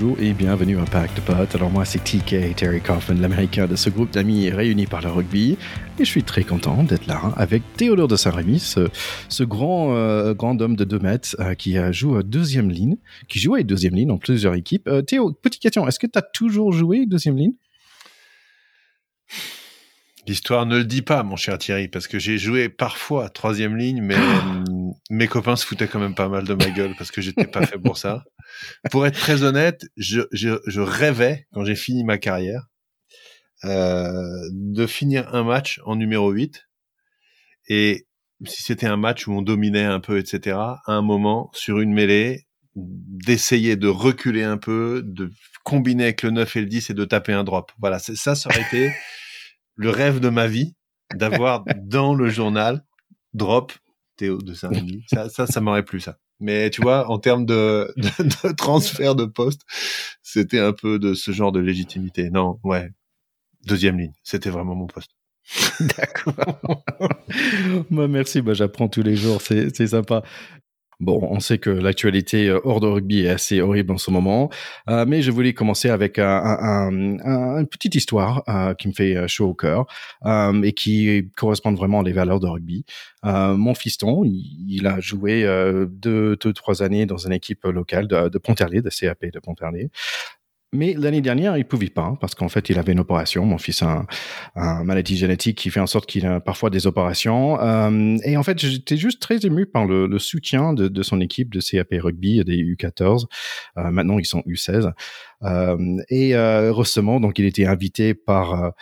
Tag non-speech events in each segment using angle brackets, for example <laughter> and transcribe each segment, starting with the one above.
bonjour et bienvenue à Pack de Potes. Alors moi c'est TK, Terry Coffin, l'américain de ce groupe d'amis réunis par le rugby. Et je suis très content d'être là avec Théodore de Saint-Rémy, ce, grand, euh, grand homme de 2 mètres euh, qui joue à deuxième ligne, qui joue à deuxième ligne dans plusieurs équipes. Euh, Théo, petite question, est-ce que tu as toujours joué deuxième ligne? L'histoire ne le dit pas, mon cher Thierry, parce que j'ai joué parfois troisième ligne, mais <gasps> mes copains se foutaient quand même pas mal de ma gueule parce que j'étais pas fait pour ça. Pour être très honnête, je, je, je rêvais quand j'ai fini ma carrière euh, de finir un match en numéro 8 et si c'était un match où on dominait un peu, etc. À un moment sur une mêlée, d'essayer de reculer un peu, de combiner avec le 9 et le 10 et de taper un drop. Voilà, ça, ça aurait été le rêve de ma vie d'avoir dans le journal drop Théo de Saint-Denis. Ça, ça, ça m'aurait plu ça. Mais tu vois, en termes de, transfert de poste, c'était un peu de ce genre de légitimité. Non, ouais. Deuxième ligne, c'était vraiment mon poste. <laughs> D'accord. bah, merci, bah, j'apprends tous les jours, c'est sympa. Bon, on sait que l'actualité euh, hors de rugby est assez horrible en ce moment, euh, mais je voulais commencer avec un, une petite histoire euh, qui me fait chaud au cœur et qui correspond vraiment à valeurs de rugby. mon fiston, il, a joué deux, deux, trois années dans une équipe locale de, de Pontarlier, de CAP de Pontarlier. Mais l'année dernière, il pouvait pas parce qu'en fait, il avait une opération. Mon fils a un, maladie génétique qui fait en sorte qu'il a parfois des opérations. Euh, et en fait, j'étais juste très ému par le, le soutien de, de, son équipe de CAP rugby, des U14. Euh, maintenant, ils sont U16. Euh, et euh, récemment, donc, il était invité par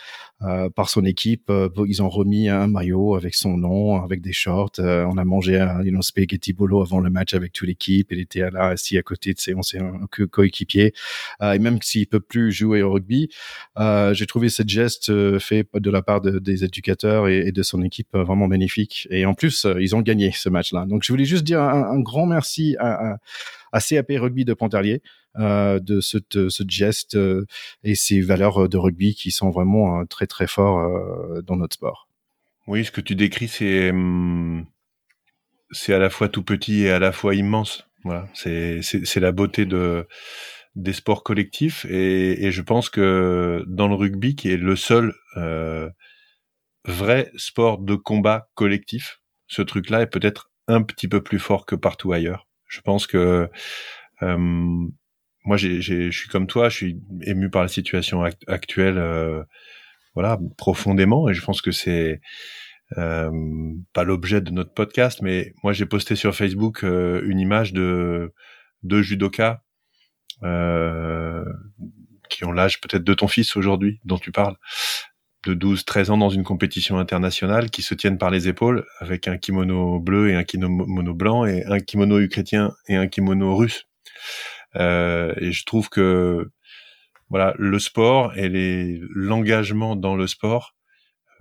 euh, par son équipe. Ils ont remis un maillot avec son nom, avec des shorts. On a mangé un you spaghetti bolo avant le match avec toute l'équipe. Il était là assis à côté de ses anciens coéquipiers. et même s'il peut plus jouer au rugby, j'ai trouvé ce geste fait de la part de, des éducateurs et, et, de son équipe vraiment magnifique. Et en plus, ils ont gagné ce match-là. Donc, je voulais juste dire un, un grand merci à, à, à CAP Rugby de Pontarlier euh, de ce, geste euh, et ces valeurs de rugby qui sont vraiment euh, très très forts dans notre sport. Oui, ce que tu décris, c'est hum, c'est à la fois tout petit et à la fois immense. Voilà, c'est c'est la beauté de des sports collectifs et, et, je pense que dans le rugby, qui est le seul euh, vrai sport de combat collectif, ce truc-là est peut-être un petit peu plus fort que partout ailleurs. Je pense que euh, moi, je suis comme toi, je suis ému par la situation actuelle, euh, voilà, profondément, et je pense que c'est euh, pas l'objet de notre podcast, mais moi, j'ai posté sur Facebook euh, une image de deux judokas euh, qui ont l'âge peut-être de ton fils aujourd'hui, dont tu parles, de 12-13 ans dans une compétition internationale, qui se tiennent par les épaules avec un kimono bleu et un kimono blanc, et un kimono ukrainien et un kimono russe. Euh, et je trouve que voilà, le sport et l'engagement dans le sport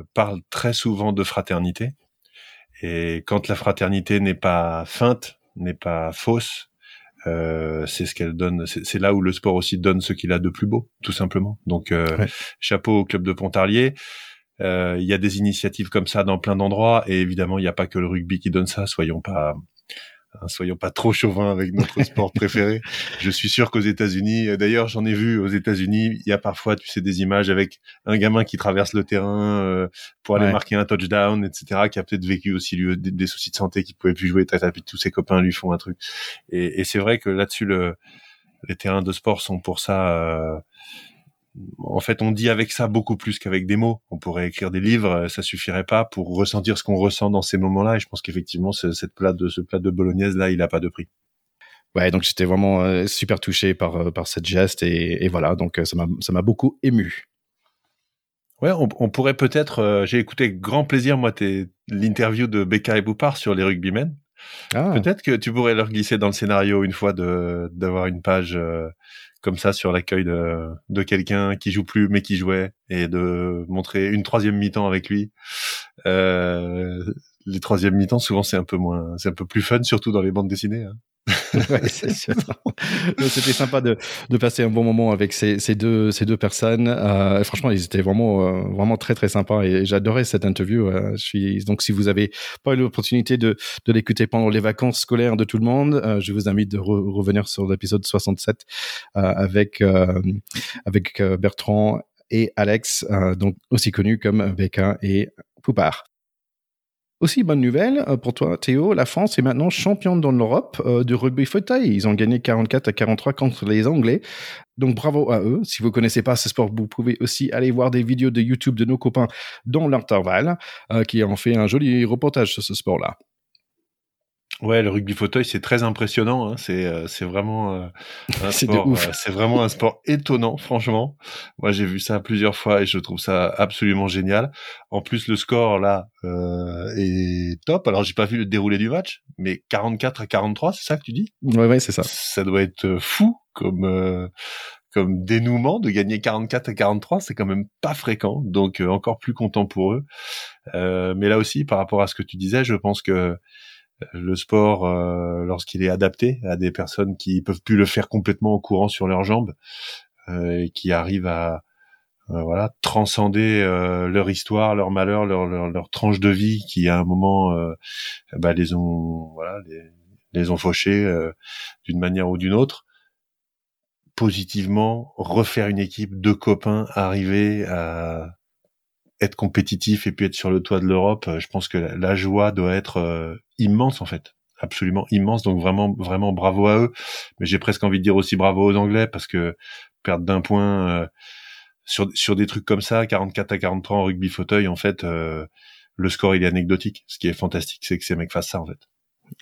euh, parlent très souvent de fraternité. Et quand la fraternité n'est pas feinte, n'est pas fausse, euh, c'est ce qu'elle donne. C'est là où le sport aussi donne ce qu'il a de plus beau, tout simplement. Donc, euh, chapeau au club de Pontarlier. Euh, il y a des initiatives comme ça dans plein d'endroits, et évidemment, il n'y a pas que le rugby qui donne ça. Soyons pas soyons pas trop chauvins avec notre sport <laughs> préféré. Je suis sûr qu'aux États-Unis, euh, d'ailleurs, j'en ai vu aux États-Unis, il y a parfois, tu sais, des images avec un gamin qui traverse le terrain euh, pour aller marquer un touchdown, etc., qui a peut-être vécu aussi lui, des, soucis de santé, qui pouvait plus jouer, très puis tous ses copains lui font un truc. Et, et c'est vrai que là-dessus, le, les terrains de sport sont pour ça. Euh, en fait, on dit avec ça beaucoup plus qu'avec des mots. On pourrait écrire des livres, euh, ça suffirait pas pour ressentir ce qu'on ressent dans ces moments-là. Et je pense qu'effectivement, cette plat de ce plat de bolognaise là, il a pas de prix. Ouais, donc j'étais vraiment euh, super touché par euh, par cette geste et, voilà, donc ça m'a ça m'a beaucoup ému. Ouais, on, pourrait peut-être. J'ai écouté avec grand plaisir moi l'interview de Becca et Boupard sur les rugbymen. Ah. Peut-être que tu pourrais leur glisser dans le scénario une fois de d'avoir une page comme ça sur l'accueil de, de quelqu'un qui joue plus mais qui jouait et de montrer une troisième mi-temps avec lui. Euh, les troisièmes mi-temps, souvent, c'est un peu moins, c'est un peu plus fun, surtout dans les bandes dessinées. Hein. <laughs> ouais, C'était sympa de, de, passer un bon moment avec ces, ces deux, ces deux personnes. Euh, franchement, ils étaient vraiment, euh, vraiment très, très sympas et j'adorais cette interview. Euh, je suis, donc, si vous avez pas eu l'opportunité de, de l'écouter pendant les vacances scolaires de tout le monde, euh, je vous invite de revenir sur l'épisode 67 avec, avec Bertrand et Alex, donc aussi connus comme Becca et Poupard. Aussi, bonne nouvelle euh, pour toi, Théo, la France est maintenant championne dans l'Europe euh, de rugby fauteuil. Ils ont gagné 44 à 43 contre les Anglais. Donc bravo à eux. Si vous connaissez pas ce sport, vous pouvez aussi aller voir des vidéos de YouTube de nos copains dans l'intervalle, euh, qui ont fait un joli reportage sur ce sport-là. Ouais, le rugby fauteuil, c'est très impressionnant. Hein. C'est euh, c'est vraiment euh, <laughs> un sport. Euh, c'est vraiment un sport étonnant, franchement. Moi, j'ai vu ça plusieurs fois et je trouve ça absolument génial. En plus, le score là est top. Alors, j'ai pas vu le déroulé du match, mais 44 à 43, c'est ça que tu dis? Ouais, ouais, c'est ça. Ça doit être fou comme comme dénouement de gagner 44 à 43, c'est quand même pas fréquent. Donc, encore plus content pour eux. mais là aussi, par rapport à ce que tu disais, je pense que le sport euh, lorsqu'il est adapté à des personnes qui peuvent plus le faire complètement en courant sur leurs jambes euh, et qui arrivent à euh, voilà transcender leur histoire, leur malheur, leur, leur, tranche de vie qui à un moment bah, les ont voilà les, les ont fauchés d'une manière ou d'une autre. Positivement refaire une équipe de copains arriver à être compétitif et puis être sur le toit de l'Europe, je pense que la, joie doit être immense en fait absolument immense donc vraiment vraiment bravo à eux mais j'ai presque envie de dire aussi bravo aux anglais parce que perdre d'un point euh, sur sur des trucs comme ça 44 à 43 en rugby fauteuil en fait euh, le score il est anecdotique ce qui est fantastique c'est que ces mecs fassent ça en fait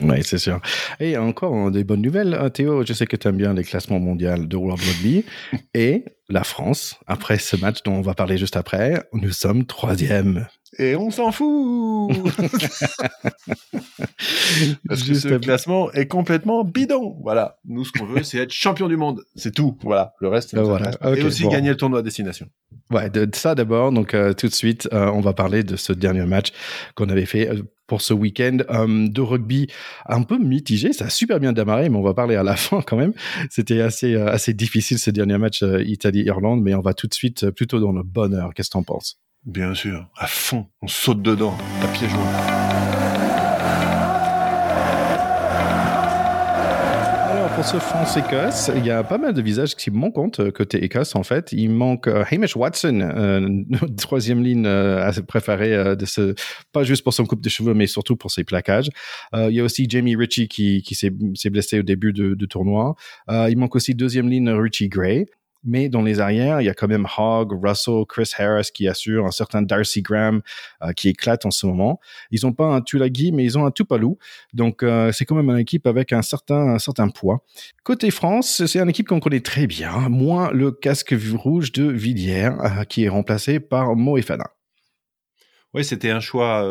oui, c'est sûr. Et encore des bonnes nouvelles, hein, Théo. Je sais que tu aimes bien les classements mondiaux de World Rugby. <laughs> et la France, après ce match dont on va parler juste après, nous sommes troisième et on s'en fout <laughs> Parce que ce classement est complètement bidon. Voilà. Nous, ce qu'on veut, c'est être champion du monde. C'est tout. Voilà. Le reste, voilà. et aussi gagner le tournoi à destination. Ouais, de, ça d'abord. Donc, euh, tout de suite, euh, on va parler de ce dernier match qu'on avait fait euh, pour ce week-end de rugby un peu mitigé. Ça a super bien démarré, mais on va parler à la <laughs> fin quand même. C'était assez, assez difficile ce dernier match Italie-Irlande, mais on va tout de suite plutôt dans le bonheur. Qu'est-ce que t'en penses? Bien sûr, à fond, on saute dedans, joints. Alors pour ce France-Écosse, il y a pas mal de visages qui manquent compte euh, côté Écosse en fait. Il manque euh, Hamish Watson, euh, <laughs> troisième ligne euh, préférée de ce, pas juste pour son coupe de cheveux, mais surtout pour ses plaquages. il y a aussi Jamie Ritchie qui, qui s'est blessé au début du tournoi. il manque aussi deuxième ligne Richie Gray. Mais dans les arrières, il y a quand même Hogg, Russell, Chris Harris qui assure, un certain Darcy Graham euh, qui éclate en ce moment. Ils n'ont pas un Tulagi, mais ils ont un Tupalou. Donc euh, c'est quand même une équipe avec un certain, poids. Côté France, c'est une équipe qu'on connaît très bien, moins le casque rouge de Villiers euh, qui est remplacé par Moefana. Oui, c'était un choix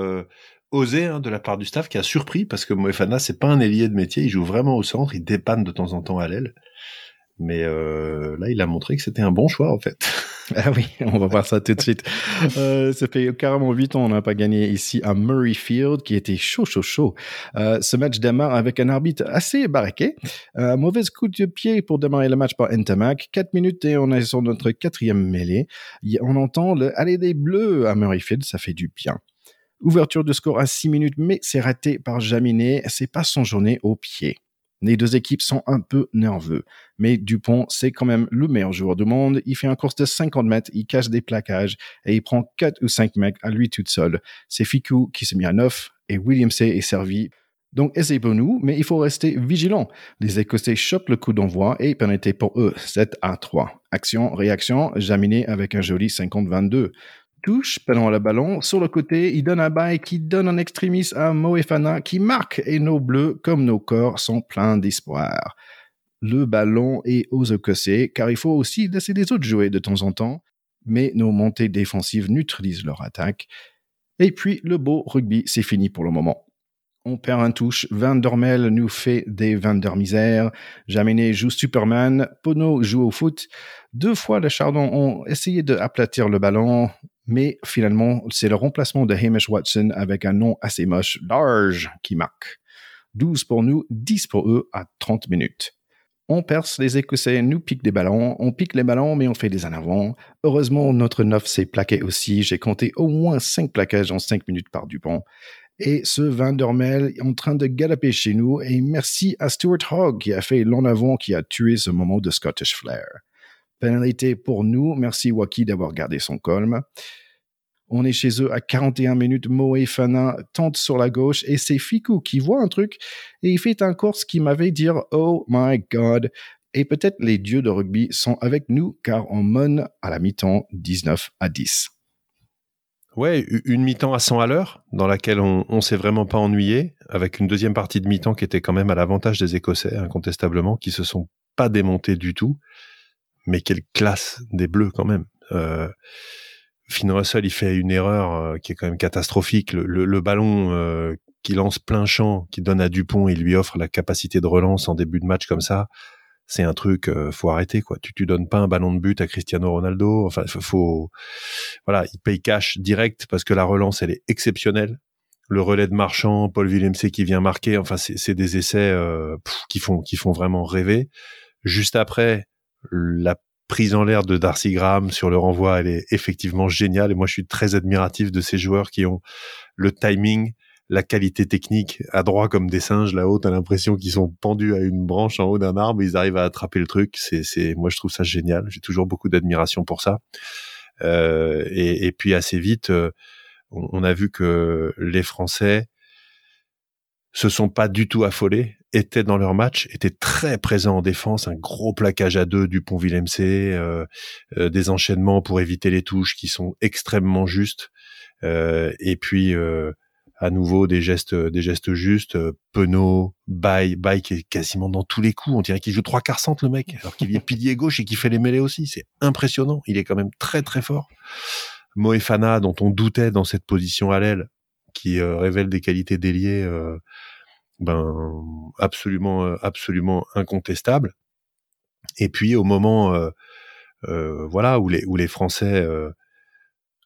osé hein, de la part du staff qui a surpris parce que Moefana c'est pas un ailier de métier, il joue vraiment au centre, il dépanne de temps en temps à l'aile. Mais euh, là, il a montré que c'était un bon choix, en fait. <laughs> Ah oui, <laughs> on va voir ça tout de suite. Euh, ça fait carrément huit ans on n'a pas gagné ici à Murrayfield, qui était chaud, chaud, chaud. Euh, ce match démarre avec un arbitre assez baraqué. Euh, mauvaise coup de pied pour démarrer le match par Entamac. Quatre minutes et on est sur notre quatrième mêlée. On entend le aller des Bleus à Murrayfield, ça fait du bien. Ouverture de score à six minutes, mais c'est raté par Jaminet. C'est pas son journée au pied. Les deux équipes sont un peu nerveux. Mais Dupont, c'est quand même le meilleur joueur du monde. Il fait un course de 50 mètres, il cache des plaquages et il prend 4 ou 5 mecs à lui tout seul. C'est Ficou qui se met à 9 et William C est servi. Donc, essayez pour nous, mais il faut rester vigilant. Les Écossais chopent le coup d'envoi et pénalité pour eux, 7 à 3. Action, réaction, Jaminé avec un joli 50-22 touche, pendant le ballon. Sur le côté, il donne un bail qui donne un extrémis à Moefana qui marque et nos bleus, comme nos corps, sont pleins d'espoir. Le ballon est aux Écossais car il faut aussi laisser les autres jouer de temps en temps, mais nos montées défensives neutralisent leur attaque. Et puis le beau rugby, c'est fini pour le moment. On perd un touche. Van Dormel nous fait des Van der Misère. Jaminet joue Superman. Pono joue au foot. Deux fois, les Chardons ont essayé d'aplatir le ballon, mais finalement, c'est le remplacement de Hamish Watson avec un nom assez moche, Large, qui marque. 12 pour nous, 10 pour eux à 30 minutes. On perce, les Écossais nous piquent des ballons, on pique les ballons, mais on fait des en avant. Heureusement, notre neuf s'est plaqué aussi. J'ai compté au moins 5 plaquages en 5 minutes par Dupont. Et ce Van est en train de galoper chez nous. Et merci à Stuart Hogg qui a fait l'en avant qui a tué ce moment de Scottish Flair. Pénalité pour nous. Merci Waki d'avoir gardé son colme. On est chez eux à 41 minutes. Moe Fana tente sur la gauche et c'est Fiku qui voit un truc et il fait un course qui m'avait dire Oh my God. Et peut-être les dieux de rugby sont avec nous car on mène à la mi-temps 19 à 10. Ouais, une mi-temps à 100 à l'heure, dans laquelle on, on s'est vraiment pas ennuyé, avec une deuxième partie de mi-temps qui était quand même à l'avantage des Écossais, incontestablement, qui se sont pas démontés du tout. Mais quelle classe des Bleus quand même. Euh, Finn il fait une erreur euh, qui est quand même catastrophique. Le, ballon euh, qui lance plein champ, qui donne à Dupont, il lui offre la capacité de relance en début de match comme ça. C'est un truc, euh, faut arrêter quoi. Tu tu donnes pas un ballon de but à Cristiano Ronaldo. Enfin, faut, voilà, il paye cash direct parce que la relance elle est exceptionnelle. Le relais de Marchand, Paul Villemc qui vient marquer. Enfin, c'est des essais qui font qui font vraiment rêver. Juste après, la prise en l'air de Darcy Graham sur le renvoi, elle est effectivement géniale. Et moi, je suis très admiratif de ces joueurs qui ont le timing, la qualité technique, à droit comme des singes. Là-haut, t'as l'impression qu'ils sont pendus à une branche en haut d'un arbre. Ils arrivent à attraper le truc. C'est, c'est, moi, je trouve ça génial. J'ai toujours beaucoup d'admiration pour ça. Euh, et, puis assez vite, euh, on, a vu que les Français se sont pas du tout affolés étaient dans leur match, étaient très présents en défense, un gros plaquage à deux du pont Villemc, euh, euh, des enchaînements pour éviter les touches qui sont extrêmement justes, euh, et puis euh, à nouveau des gestes, des gestes justes. Penaud, Baye, Baye qui est quasiment dans tous les coups. On dirait qu'il joue trois quarts centre le mec, <laughs> alors qu'il est pilier gauche et qu'il fait les mêlées aussi. C'est impressionnant. Il est quand même très très fort. Moefana, dont on doutait dans cette position à l'aile, qui révèle des qualités déliées ben absolument euh, absolument incontestable. Et puis au moment euh, euh, voilà où les où les Français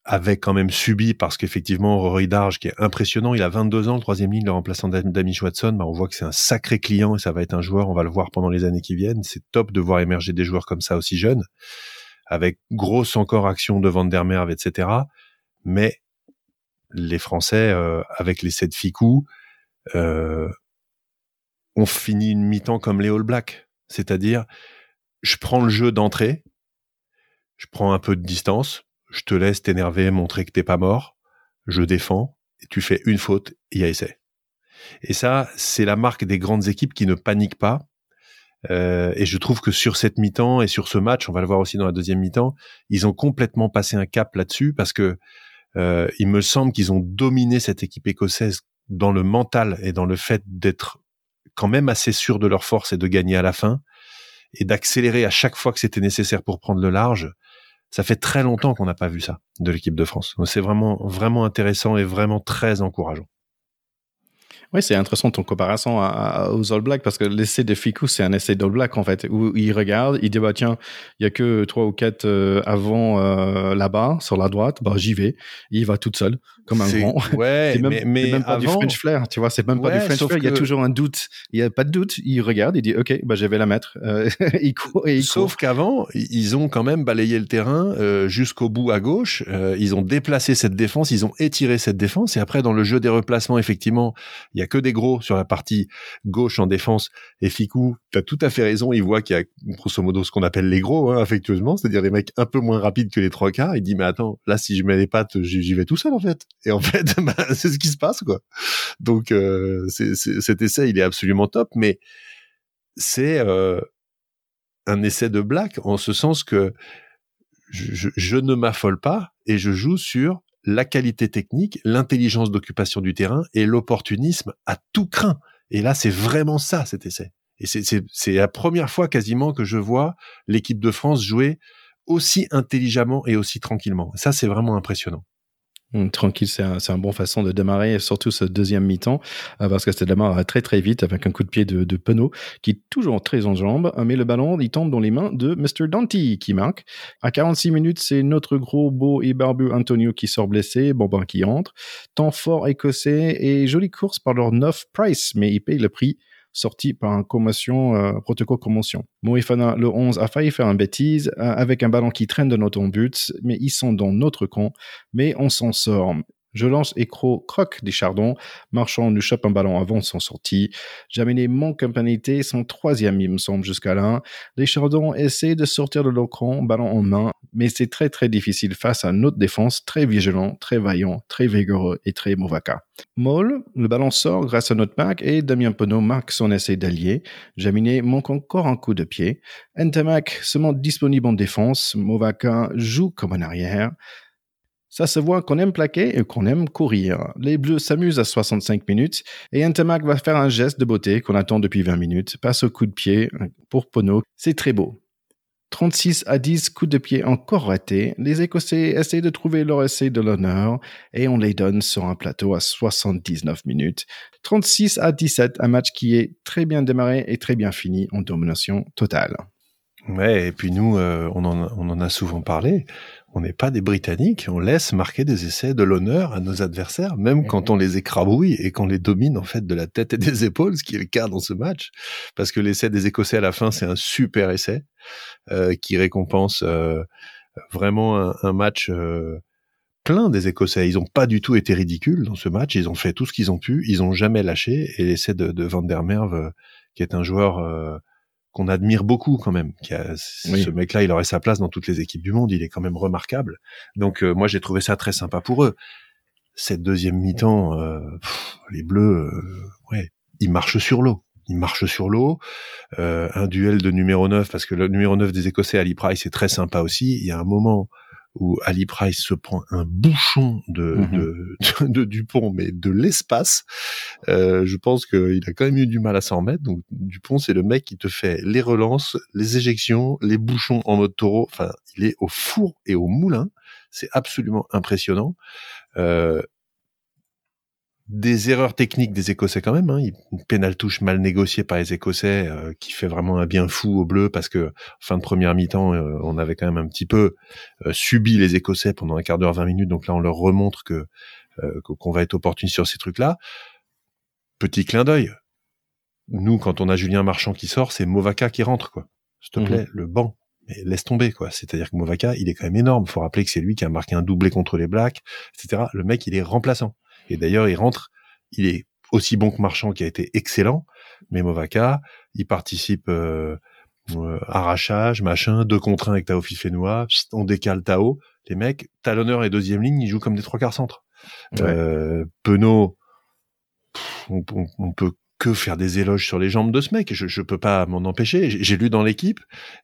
avaient quand même subi parce qu'effectivement Rory Darge qui est impressionnant, il a 22 ans, le troisième ligne, le remplaçant d'Amish Watson, ben on voit que c'est un sacré client et ça va être un joueur, on va le voir pendant les années qui viennent. C'est top de voir émerger des joueurs comme ça aussi jeunes, avec grosse encore action de Van der Merwe, etc. Mais les Français, avec les sept ficous, on finit une mi-temps comme les All Blacks. C'est-à-dire, je prends le jeu d'entrée, je prends un peu de distance, je te laisse t'énerver, montrer que t'es pas mort, je défends, tu fais une faute, il y a essai. Et ça, c'est la marque des grandes équipes qui ne paniquent pas. Euh, et je trouve que sur cette mi-temps et sur ce match, on va le voir aussi dans la deuxième mi-temps, ils ont complètement passé un cap là-dessus parce que euh, il me semble qu'ils ont dominé cette équipe écossaise dans le mental et dans le fait d'être quand même assez sûrs de leur force et de gagner à la fin et d'accélérer à chaque fois que c'était nécessaire pour prendre le large. Ça fait très longtemps qu'on n'a pas vu ça de l'équipe de France. C'est vraiment, vraiment intéressant et vraiment très encourageant. Oui, c'est intéressant ton comparaison aux All Blacks parce que l'essai de Ficou, c'est un essai d'All Black en fait, où il regarde, il dit bah tiens, il y a que trois ou quatre euh, avant euh, là-bas sur la droite, bah j'y vais. Il va toute seule comme un grand. Ouais, <laughs> c'est même, mais, même pas du French flair, tu vois, c'est même pas du French flair. Il y a toujours un doute. Il y a pas de doute. Il regarde, il dit ok, bah je vais la mettre. Euh, <laughs> il court et il Sauf qu'avant, ils ont quand même balayé le terrain jusqu'au bout à gauche. ils ont déplacé cette défense, ils ont étiré cette défense et après dans le jeu des replacements, effectivement il y a que des gros sur la partie gauche en défense. Et Ficou, tu as tout à fait raison, il voit qu'il y a grosso modo ce qu'on appelle les gros, hein, affectueusement, c'est-à-dire les mecs un peu moins rapides que les trois quarts. Il dit, mais attends, là, si je mets les pattes, j'y vais tout seul, en fait. Et en <laughs> fait, bah, c'est ce qui se passe, quoi. Donc, euh, cet essai, il est absolument top, mais c'est euh, un essai de black en ce sens que je, je ne m'affole pas et je joue sur la qualité technique, l'intelligence d'occupation du terrain et l'opportunisme à tout craint. Et là, c'est vraiment ça, cet essai. Et c'est la première fois quasiment que je vois l'équipe de France jouer aussi intelligemment et aussi tranquillement. Ça, c'est vraiment impressionnant. Hum, tranquille, c'est un, un, bon façon de démarrer, surtout ce deuxième mi-temps, euh, parce que ça démarre très très vite avec un coup de pied de, de Penaud, qui est toujours très en jambes, euh, mais le ballon, il tombe dans les mains de Mr. Dante, qui marque. À 46 minutes, c'est notre gros, beau et barbu Antonio qui sort blessé, Bobin qui entre. Temps fort écossais et jolie course par leur 9 Price, mais il paye le prix sorti par un commotion, euh, protocole commotion. Moefana, le 11, a failli faire une bêtise euh, avec un ballon qui traîne de notre but, mais ils sont dans notre camp, mais on s'en sort. Je lance Écro croque des chardons. Marchand nous chope un ballon avant son sortie. J'amène mon compagnie son troisième, il me semble, jusqu'à là. Les chardons essaient de sortir de l'ocran, ballon en main, mais c'est très très difficile face à notre défense très vigilant, très vaillant, très vigoureux et très Movaka. Moll, le ballon sort grâce à notre pack et Damien Penaud marque son essai d'allier. Jaminé manque encore un coup de pied. Entamac se montre disponible en défense. Movaka joue comme en arrière. Ça se voit qu'on aime plaquer et qu'on aime courir. Les Bleus s'amusent à 65 minutes et Entamac va faire un geste de beauté qu'on attend depuis 20 minutes. Passe au coup de pied pour Pono. C'est très beau. 36 à 10 coups de pied encore ratés. Les Écossais essayent de trouver leur essai de l'honneur et on les donne sur un plateau à 79 minutes. 36 à 17, un match qui est très bien démarré et très bien fini en domination totale. Ouais, et puis nous, euh, on en a souvent parlé on n'est pas des Britanniques, on laisse marquer des essais de l'honneur à nos adversaires, même quand on les écrabouille et qu'on les domine en fait de la tête et des épaules, ce qui est le cas dans ce match, parce que l'essai des Écossais à la fin, c'est un super essai euh, qui récompense euh, vraiment un, match euh, plein des Écossais. Ils n'ont pas du tout été ridicules dans ce match, ils ont fait tout ce qu'ils ont pu, ils ont jamais lâché, et l'essai de, de Van der Merwe, qui est un joueur qu'on admire beaucoup quand même. Qui a, Ce mec-là, il aurait sa place dans toutes les équipes du monde. Il est quand même remarquable. Donc euh, moi, j'ai trouvé ça très sympa pour eux. Cette deuxième mi-temps, euh, les Bleus, euh, ouais, ils marchent sur l'eau. Ils marchent sur l'eau. un duel de numéro 9, parce que le numéro 9 des Écossais, Ali Price, c'est très sympa aussi. Il y a un moment où Ali Price se prend un bouchon de, mhm. de, Dupont, mais de l'espace. Euh, je pense qu'il a quand même eu du mal à s'en remettre. Donc Dupont, c'est le mec qui te fait les relances, les éjections, les bouchons en mode taureau. Enfin, il est au four et au moulin. C'est absolument impressionnant. Euh, des erreurs techniques des Écossais quand même. Hein. Une pénale touche mal négociée par les Écossais euh, qui fait vraiment un bien fou au bleu parce que fin de première mi-temps, euh, on avait quand même un petit peu euh, subi les Écossais pendant un quart d'heure, 20 minutes. Donc là, on leur remontre que qu'on va être opportuniste sur ces trucs-là. Petit clin d'œil. Nous, quand on a Julien Marchand qui sort, c'est Movaka qui rentre, quoi. S'il te mhm. plaît, le banc. Mais laisse tomber, quoi. C'est-à-dire que Movaka, il est quand même énorme. Faut rappeler que c'est lui qui a marqué un doublé contre les Blacks, etc. Le mec, il est remplaçant. Et d'ailleurs, il rentre, il est aussi bon que Marchand qui a été excellent, mais Movaka, il participe euh, euh, arrachage, machin, deux contre un avec Tao Fifenoa, on décale Tao, les mecs, talonneur et deuxième ligne, ils jouent comme des trois quarts centres. Euh, Penaud, on, on, peut que faire des éloges sur les jambes de ce mec. Je, je peux pas m'en empêcher. J'ai lu dans l'équipe,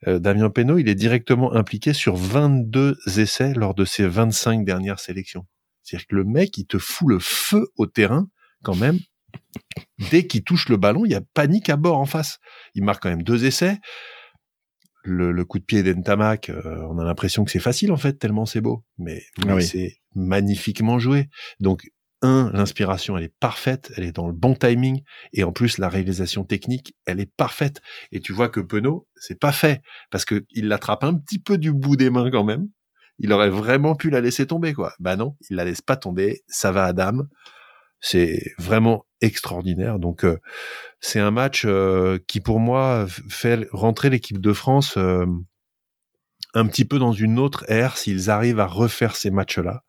euh, Damien Penaud, il est directement impliqué sur 22 essais lors de ses 25 dernières sélections. C'est-à-dire que le mec, il te fout le feu au terrain quand même. Dès qu'il touche le ballon, il y a panique à bord en face. Il marque quand même deux essais. Le, coup de pied d'Entamac, euh, on a l'impression que c'est facile en fait, tellement c'est beau. Mais, ah c'est magnifiquement joué. Donc, un, l'inspiration, elle est parfaite, elle est dans le bon timing, et en plus, la réalisation technique, elle est parfaite. Et tu vois que Penaud, c'est pas fait, parce que il l'attrape un petit peu du bout des mains quand même, il aurait vraiment pu la laisser tomber, quoi. Bah non, il la laisse pas tomber. Ça va à dame. C'est vraiment extraordinaire. Donc euh, c'est un match euh, qui pour moi fait rentrer l'équipe de France euh, un petit peu dans une autre ère s'ils arrivent à refaire ces matchs-là.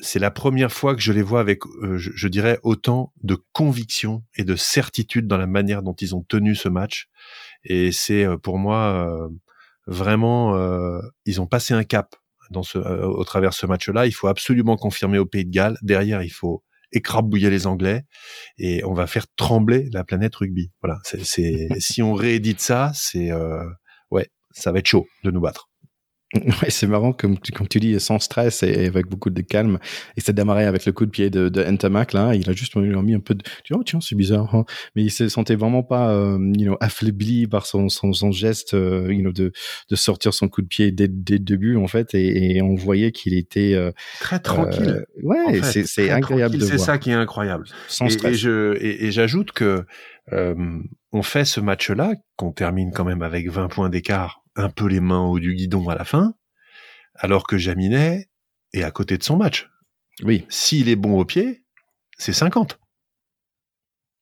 c'est la première fois que je les vois avec, je, je, dirais, autant de conviction et de certitude dans la manière dont ils ont tenu ce match. Et c'est pour moi vraiment, euh, ils ont passé un cap dans ce, euh, au travers ce match-là. Il faut absolument confirmer au Pays de Galles. Derrière, il faut écrabouiller les Anglais et on va faire trembler la planète rugby. Voilà, c'est <laughs> si on réédite ça, c'est euh, ouais, ça va être chaud de nous battre. <laughs> Ouais, c'est marrant, comme, comme tu dis, sans stress et avec beaucoup de calme. Et c'est démarré avec le coup de pied de, de Ntamak, là. Il a juste mis un peu de. Tu vois, oh, tiens, c'est bizarre. Hein. Mais il se sentait vraiment pas euh, you know, affaibli par son, son, son geste euh, you know, de, de sortir son coup de pied dès, dès le début, en fait. Et, et on voyait qu'il était. Euh, très tranquille. Euh, ouais, en fait, c'est incroyable de voir. C'est ça qui est incroyable. Sans et, stress. Et, je, et, et j'ajoute que. on fait ce match-là, qu'on termine quand même avec 20 points d'écart, un peu les mains au du guidon à la fin, alors que Jaminet est à côté de son match. Oui. S'il est bon au pied, c'est 50.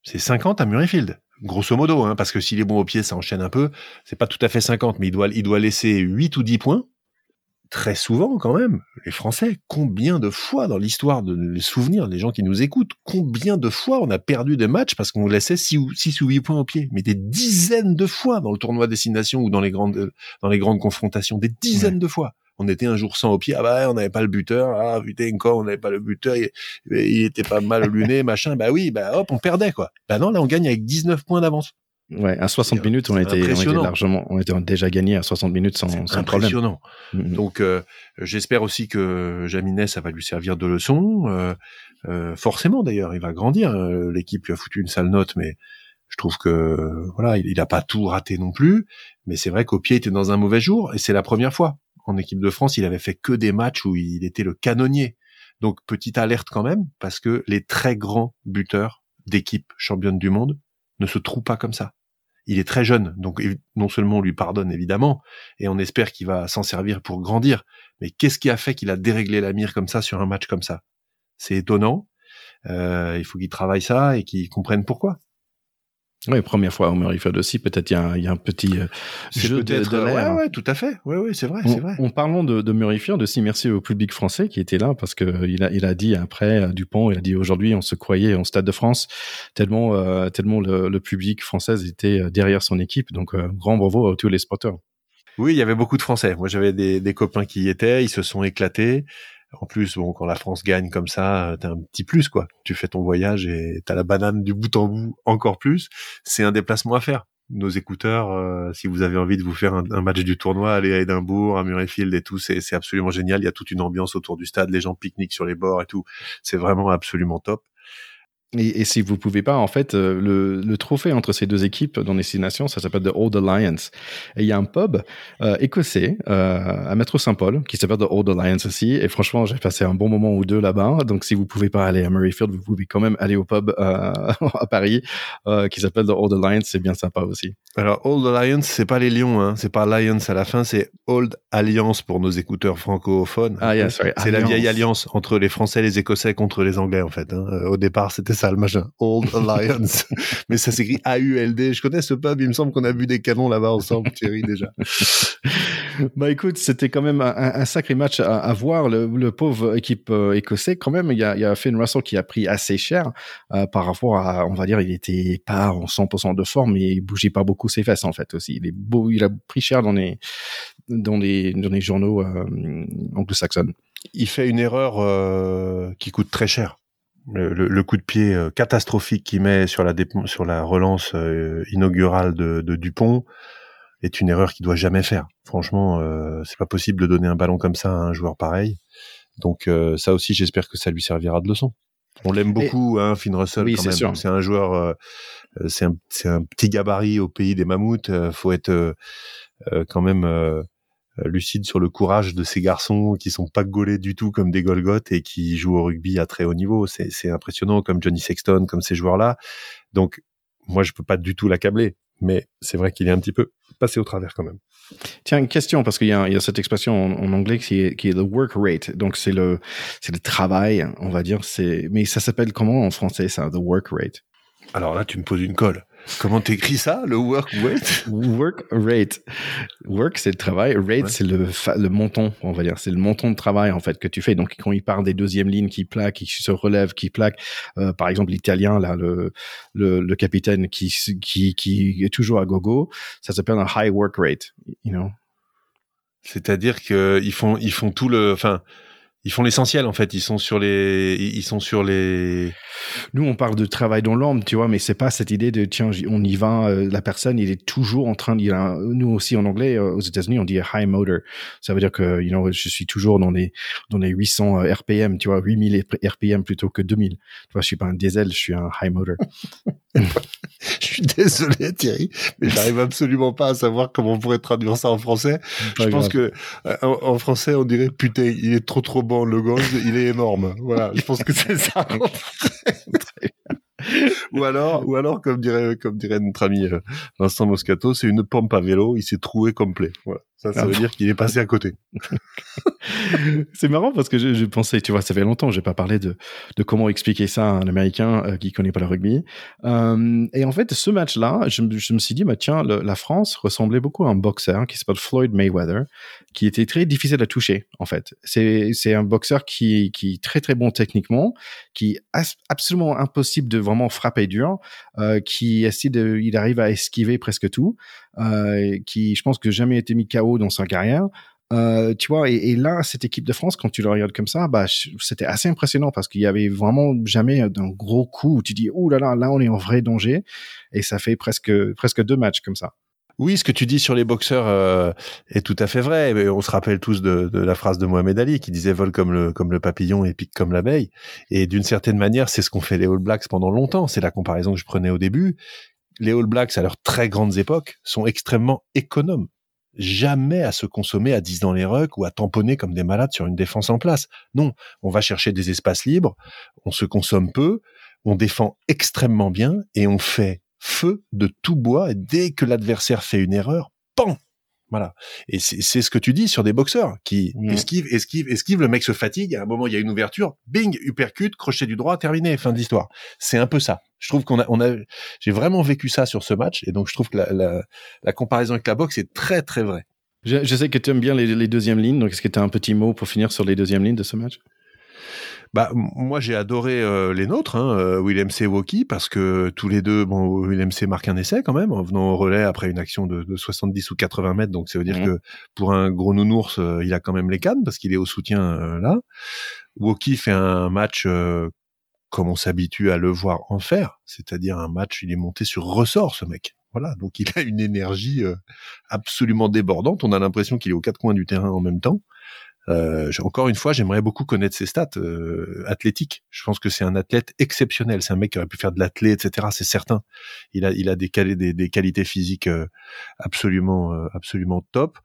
C'est 50 à Murrayfield. Grosso modo, hein, parce que s'il est bon au pied, ça enchaîne un peu. C'est pas tout à fait 50, mais il doit, il doit laisser 8 ou 10 points. Très souvent, quand même, les Français, combien de fois dans l'histoire de les souvenirs, les gens qui nous écoutent, combien de fois on a perdu des matchs parce qu'on laissait 6 ou, 6 ou 8 points au pied. Mais des dizaines de fois dans le tournoi destination ou dans les grandes, dans les grandes confrontations. Des dizaines ouais. de fois on était un jour sans au pied, ah bah on n'avait pas le buteur, ah putain encore on n'avait pas le buteur, il, il était pas mal luné, <laughs> machin, bah oui, bah hop, on perdait quoi. Bah non, là on gagne avec 19 points d'avance. Ouais, à 60 minutes, on était, on était largement, on était déjà gagné à 60 minutes sans, sans impressionnant. problème. Donc, euh, j'espère aussi que Jaminet, ça va lui servir de leçon. Euh, euh, forcément, d'ailleurs, il va grandir. L'équipe lui a foutu une sale note, mais je trouve que voilà, il, il a pas tout raté non plus. Mais c'est vrai qu'au pied, il était dans un mauvais jour, et c'est la première fois en équipe de France, il avait fait que des matchs où il était le canonnier. Donc petite alerte quand même, parce que les très grands buteurs d'équipe championne du monde ne se trouvent pas comme ça. Il est très jeune, donc non seulement on lui pardonne évidemment, et on espère qu'il va s'en servir pour grandir, mais qu'est-ce qui a fait qu'il a déréglé la mire comme ça sur un match comme ça? C'est étonnant. Euh, il faut qu'il travaille ça et qu'il comprenne pourquoi. Oui, première fois au Murrayfield aussi, peut-être il y, y, a un petit euh, jeu de, de l'air. Ouais, ouais, tout à fait. Ouais, ouais, c'est vrai, c'est vrai. En parlant de, de Murrayfield, aussi merci au public français qui était là parce que il a, il a dit après euh, Dupont, il a dit aujourd'hui on se croyait en Stade de France tellement, euh, tellement le, le, public français était derrière son équipe. Donc euh, grand bravo à tous les spotters. Oui, il y avait beaucoup de Français. Moi, j'avais des, des copains qui y étaient, ils se sont éclatés. En plus, bon, quand la France gagne comme ça, t'as un petit plus, quoi. Tu fais ton voyage et t'as la banane du bout en bout encore plus. C'est un déplacement à faire. Nos écouteurs, euh, si vous avez envie de vous faire un, match du tournoi, aller à Édimbourg, à Murrayfield et tout, c'est absolument génial. Il y a toute une ambiance autour du stade, les gens pique-niquent sur les bords et tout. C'est vraiment absolument top. Et, et, si vous pouvez pas, en fait, euh, le, le, trophée entre ces deux équipes dans Destination, ça s'appelle The Old Alliance. Et il y a un pub euh, écossais euh, à Métro Saint-Paul qui s'appelle The Old Alliance aussi. Et franchement, j'ai passé un bon moment ou deux là-bas. Donc, si vous pouvez pas aller à Murrayfield, vous pouvez quand même aller au pub euh, <laughs> à Paris euh, qui s'appelle The Old Alliance. C'est bien sympa aussi. Alors, Old Alliance, c'est pas les lions, hein. c'est pas Alliance à la fin, c'est Old Alliance pour nos écouteurs francophones. Ah, sorry. C'est la vieille alliance entre les Français et les Écossais contre les Anglais, en fait. Hein. Au départ, c'était ça le machin. Old Alliance. <laughs> Mais ça s'écrit A-U-L-D. Je connais ce pub, il me semble qu'on a vu des canons là-bas ensemble, Thierry, déjà. <laughs> bah écoute, c'était quand même un, un, sacré match à, à voir. Le, le, pauvre équipe euh, écossais, quand même, il y a, y a Finn Russell qui a pris assez cher euh, par rapport à, on va dire, il était pas en 100% de forme, mais il bougeait pas beaucoup ses fesses en fait aussi. Il est beau, il a pris cher dans les dans les dans les journaux euh, anglo-saxons. Il fait une erreur euh, qui coûte très cher. Le, coup de pied euh, catastrophique qu'il met sur la, sur la relance euh, inaugurale de, de, Dupont est une erreur qu'il doit jamais faire. Franchement, euh, c'est pas possible de donner un ballon comme ça à un joueur pareil. Donc euh, ça aussi, j'espère que ça lui servira de leçon. On l'aime beaucoup, Et... hein, Finn Russell. Oui, c'est sûr. C'est un joueur, euh, c'est un, un, petit gabarit au pays des mammouths. faut être quand même lucide sur le courage de ces garçons qui sont pas gaulés du tout comme des Golgoth et qui jouent au rugby à très haut niveau. C'est impressionnant comme Johnny Sexton, comme ces joueurs-là. Donc, moi, je peux pas du tout l'accabler, mais c'est vrai qu'il est un petit peu passé au travers quand même. Tiens, une question, parce qu'il y, y, a cette expression en, en anglais qui est, qui est, le work rate. Donc, c'est le, c'est le travail, on va dire. C'est, mais ça s'appelle comment en français, ça, the work rate? Alors là, tu me poses une colle. Comment t'écris ça, le work rate? Work rate. Work, c'est le travail. Rate, ouais. c'est le, le montant, on va dire. C'est le montant de travail, en fait, que tu fais. Donc, quand il part des deuxièmes lignes qui plaquent, qui se relèvent, qui plaquent, euh, par exemple, l'italien, là, le, le, le, capitaine qui, qui, qui est toujours à gogo, ça s'appelle un high work rate, you know. C'est-à-dire qu'ils font, ils font tout le, enfin, ils font l'essentiel en fait. Ils sont sur les, ils sont sur les, nous on parle de travail dans l'ombre, tu vois, mais c'est pas cette idée de tiens, on y va. Euh, la personne, il est toujours en train. Il a, nous aussi en anglais, aux États-Unis, on dit high motor. Ça veut dire que, you know, je suis toujours dans les dans les 800 RPM, tu vois, 8000 RPM plutôt que 2000. Tu vois, je suis pas un diesel, je suis un high motor. <laughs> je suis désolé Thierry, mais j'arrive absolument pas à savoir comment on pourrait traduire ça en français. je pense que en, français on dirait putain, il est trop trop bon le gold, il est énorme. Voilà, je pense que c'est ça. <laughs> ou alors, ou alors, comme dirait, comme dirait notre ami euh, Vincent Moscato, c'est une pompe à vélo, il s'est troué complet. Voilà. Ça, ça veut dire qu'il est passé à côté. <laughs> c'est marrant parce que je, pensais, tu vois, ça fait longtemps, j'ai pas parlé de, de comment expliquer ça à un Américain euh, qui connaît pas le rugby. Euh, et en fait, ce match-là, je, je, me suis dit, bah tiens, la France ressemblait beaucoup à un boxeur qui s'appelle Floyd Mayweather, qui était très difficile à toucher. En fait, c'est c'est un boxeur qui qui est très très bon techniquement, qui est absolument impossible de vraiment frapper dur, euh, qui essaie de, il arrive à esquiver presque tout, euh, qui, je pense que jamais été mis KO dans sa carrière. Euh, tu vois, et, là, cette équipe de France, quand tu le regardes comme ça, bah, c'était assez impressionnant parce qu'il y avait vraiment jamais d'un gros coup où tu dis, oh là là, là, on est en vrai danger. Et ça fait presque, presque deux matchs comme ça. Oui, ce que tu dis sur les boxeurs euh, est tout à fait vrai. On se rappelle tous de, la phrase de Mohamed Ali qui disait "Vol comme le comme le papillon et pique comme l'abeille". Et d'une certaine manière, c'est ce qu'ont fait les All Blacks pendant longtemps. C'est la comparaison que je prenais au début. Les All Blacks, à leurs très grandes époques, sont extrêmement économes. Jamais à se consommer à 10 dans les rucks ou à tamponner comme des malades sur une défense en place. Non, on va chercher des espaces libres, on se consomme peu, on défend extrêmement bien et on fait feu de tout bois et dès que l'adversaire fait une erreur, pan voilà. Et c'est ce que tu dis sur des boxeurs qui mmh. esquivent, esquivent, esquivent. Le mec se fatigue. À un moment, il y a une ouverture. Bing, uppercut, crochet du droit, terminé. Fin de l'histoire. C'est un peu ça. Je trouve qu'on a, on a, j'ai vraiment vécu ça sur ce match. Et donc, je trouve que la, la, la comparaison avec la boxe est très, très vraie. Je, je sais que tu aimes bien les, les deuxièmes lignes. Donc, est-ce que tu as un petit mot pour finir sur les deuxièmes lignes de ce match? Bah moi j'ai adoré euh, les nôtres, hein, euh, Willem C. Woki, parce que tous les deux, bon Willem C. marque un essai quand même en venant au relais après une action de, de 70 ou 80 mètres, donc ça veut dire mmh. que pour un gros nounours, euh, il a quand même les cannes parce qu'il est au soutien là. Woki fait un match comme on s'habitue à le voir en faire, c'est-à-dire un match, il est monté sur ressort ce mec. Voilà, donc il a une énergie absolument débordante. On a l'impression qu'il est aux quatre coins du terrain en même temps. Euh, encore une fois, j'aimerais beaucoup connaître ses stats euh, athlétiques. Je pense que c'est un athlète exceptionnel. C'est un mec qui aurait pu faire de l'athlète, etc. C'est certain. Il a, il a des, des, des qualités physiques euh, absolument, euh, absolument top.